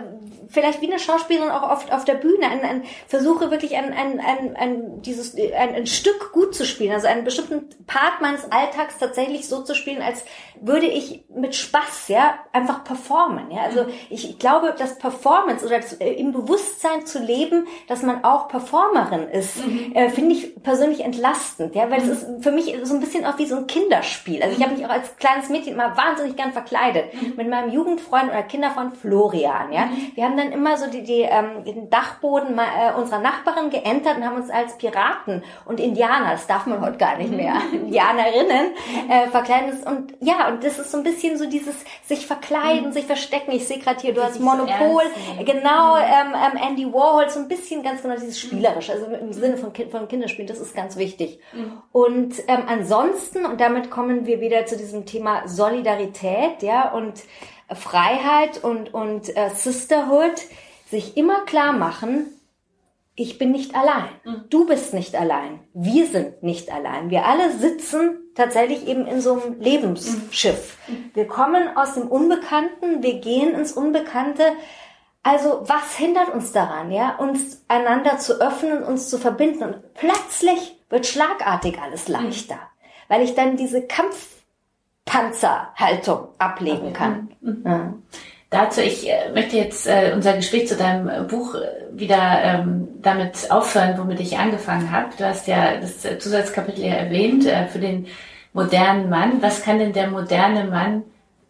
vielleicht wie eine Schauspielerin auch oft auf der Bühne, ein, ein, versuche wirklich ein, ein, ein, ein, dieses, ein, ein Stück gut zu spielen, also einen bestimmten Part meines Alltags tatsächlich so zu spielen, als würde ich mit Spaß, ja, einfach performen, ja. Also ich, ich glaube, dass Performance oder das, äh, im Bewusstsein zu leben, dass man auch Performerin ist, mhm. äh, finde ich persönlich entlastend, ja, weil mhm. es ist für mich so ein bisschen auch wie so ein Kinderspiel. Also ich habe mich auch als kleines Mädchen immer wahnsinnig gern verkleidet mhm. mit meinem Jugendfreund oder Kinderfreund Florian. Jahren, ja. Mhm. Wir haben dann immer so die, die ähm, den Dachboden äh, unserer Nachbarin geentert und haben uns als Piraten und Indianer, das darf man heute gar nicht mehr, mhm. Indianerinnen äh, verkleiden. Und ja, und das ist so ein bisschen so dieses sich verkleiden, mhm. sich verstecken. Ich sehe gerade hier, du das hast Monopol, genau, mhm. ähm, ähm, Andy Warhol, so ein bisschen ganz genau dieses Spielerische, also im Sinne von, kind, von Kinderspielen, das ist ganz wichtig. Mhm. Und ähm, ansonsten, und damit kommen wir wieder zu diesem Thema Solidarität, ja, und Freiheit und, und äh, Sisterhood sich immer klar machen, ich bin nicht allein. Mhm. Du bist nicht allein. Wir sind nicht allein. Wir alle sitzen tatsächlich eben in so einem Lebensschiff. Mhm. Wir kommen aus dem Unbekannten, wir gehen ins Unbekannte. Also was hindert uns daran, ja, uns einander zu öffnen, uns zu verbinden? Und plötzlich wird schlagartig alles mhm. leichter, mhm. weil ich dann diese Kampf Panzerhaltung ablegen kann. Mhm. Ja. Dazu, ich äh, möchte jetzt äh, unser Gespräch zu deinem Buch äh, wieder ähm, damit aufhören, womit ich angefangen habe. Du hast ja das äh, Zusatzkapitel ja erwähnt äh, für den modernen Mann. Was kann denn der moderne Mann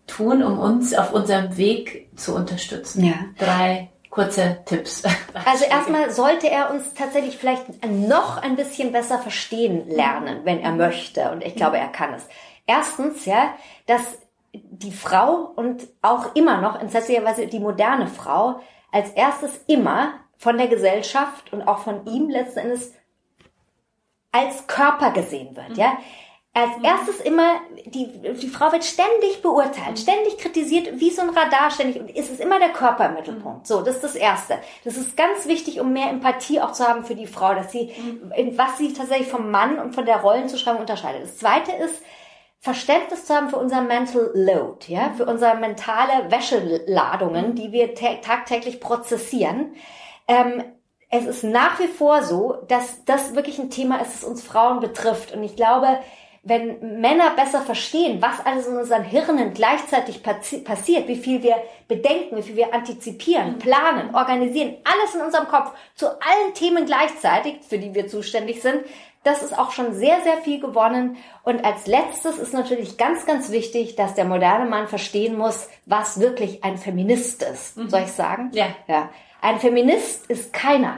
tun, um uns auf unserem Weg zu unterstützen? Ja. Drei kurze Tipps. Also erstmal sollte er uns tatsächlich vielleicht noch ein bisschen besser verstehen lernen, wenn er möchte. Und ich glaube, er kann es. Erstens, ja, dass die Frau und auch immer noch, entsetzlicherweise die moderne Frau, als erstes immer von der Gesellschaft und auch von ihm letzten Endes als Körper gesehen wird, mhm. ja. als erstes immer, die, die Frau wird ständig beurteilt, ständig kritisiert, wie so ein Radar ständig, und es ist immer der Körper im Mittelpunkt. So, das ist das Erste. Das ist ganz wichtig, um mehr Empathie auch zu haben für die Frau, dass sie, was sie tatsächlich vom Mann und von der Rollenzuschreibung unterscheidet. Das Zweite ist, Verständnis zu haben für unser Mental Load, ja, für unsere mentale Wäscheladungen, die wir tagtäglich prozessieren. Ähm, es ist nach wie vor so, dass das wirklich ein Thema ist, das uns Frauen betrifft. Und ich glaube, wenn Männer besser verstehen, was alles in unseren Hirnen gleichzeitig passiert, wie viel wir bedenken, wie viel wir antizipieren, mhm. planen, organisieren, alles in unserem Kopf zu allen Themen gleichzeitig, für die wir zuständig sind, das ist auch schon sehr, sehr viel gewonnen. Und als letztes ist natürlich ganz, ganz wichtig, dass der moderne Mann verstehen muss, was wirklich ein Feminist ist. Mhm. Soll ich sagen? Ja. ja. Ein Feminist ist keiner,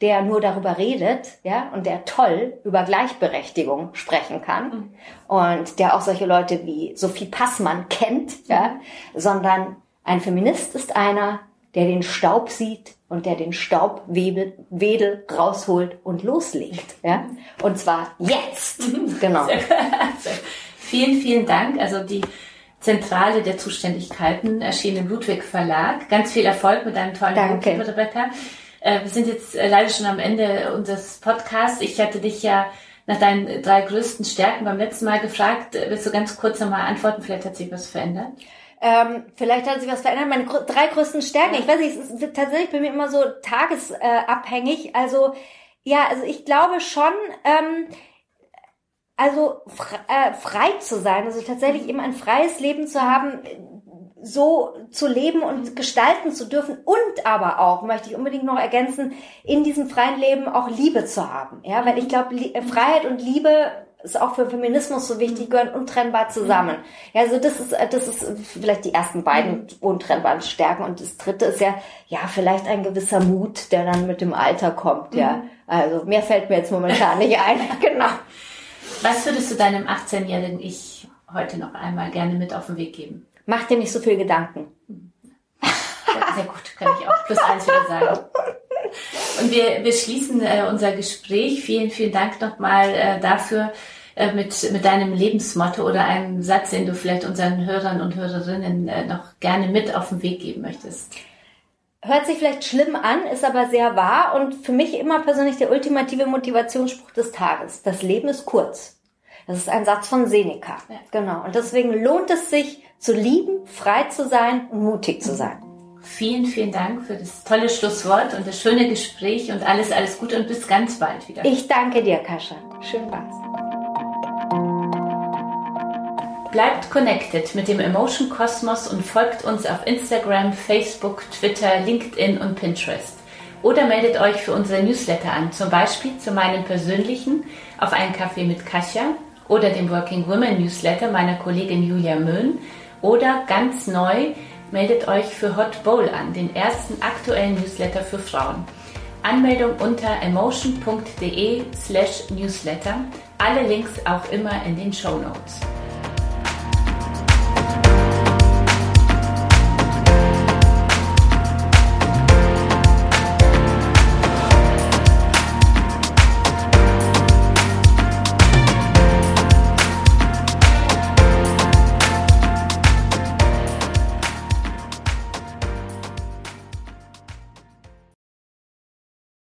der nur darüber redet, ja, und der toll über Gleichberechtigung sprechen kann mhm. und der auch solche Leute wie Sophie Passmann kennt, ja, sondern ein Feminist ist einer, der den Staub sieht und der den Staubwedel rausholt und loslegt, ja, und zwar jetzt, genau. vielen, vielen Dank. Also die Zentrale der Zuständigkeiten erschien im Ludwig Verlag. Ganz viel Erfolg mit deinem tollen Danke. Buch, Rebecca. Äh, wir sind jetzt äh, leider schon am Ende unseres Podcasts. Ich hatte dich ja nach deinen drei größten Stärken beim letzten Mal gefragt. Äh, willst du ganz kurz nochmal antworten? Vielleicht hat sich was verändert. Ähm, vielleicht hat sich was verändert. Meine gr drei größten Stärken. Ich weiß nicht, es ist tatsächlich bei mir immer so tagesabhängig. Also ja, also ich glaube schon. Ähm, also frei zu sein, also tatsächlich eben ein freies Leben zu haben, so zu leben und gestalten zu dürfen und aber auch, möchte ich unbedingt noch ergänzen, in diesem freien Leben auch Liebe zu haben. Ja, weil ich glaube, äh, Freiheit und Liebe ist auch für Feminismus so wichtig, gehören untrennbar zusammen. Ja, also das ist, äh, das ist vielleicht die ersten beiden untrennbaren Stärken. Und das dritte ist ja, ja, vielleicht ein gewisser Mut, der dann mit dem Alter kommt, ja. Mhm. Also mehr fällt mir jetzt momentan nicht ein. genau. Was würdest du deinem 18-jährigen Ich heute noch einmal gerne mit auf den Weg geben? Mach dir nicht so viel Gedanken. Sehr gut, kann ich auch plus eins wieder sagen. Und wir, wir schließen äh, unser Gespräch. Vielen, vielen Dank nochmal äh, dafür äh, mit, mit deinem Lebensmotto oder einem Satz, den du vielleicht unseren Hörern und Hörerinnen äh, noch gerne mit auf den Weg geben möchtest. Hört sich vielleicht schlimm an, ist aber sehr wahr und für mich immer persönlich der ultimative Motivationsspruch des Tages. Das Leben ist kurz. Das ist ein Satz von Seneca. Ja. Genau. Und deswegen lohnt es sich, zu lieben, frei zu sein und mutig zu sein. Vielen, vielen Dank für das tolle Schlusswort und das schöne Gespräch und alles, alles Gute und bis ganz bald wieder. Ich danke dir, Kascha. Schön war's. Bleibt connected mit dem Emotion Kosmos und folgt uns auf Instagram, Facebook, Twitter, LinkedIn und Pinterest. Oder meldet euch für unsere Newsletter an, zum Beispiel zu meinem persönlichen auf einen Kaffee mit Kasia oder dem Working Women Newsletter meiner Kollegin Julia Möhn oder ganz neu, meldet euch für Hot Bowl an, den ersten aktuellen Newsletter für Frauen. Anmeldung unter emotion.de slash newsletter. Alle Links auch immer in den Show Notes.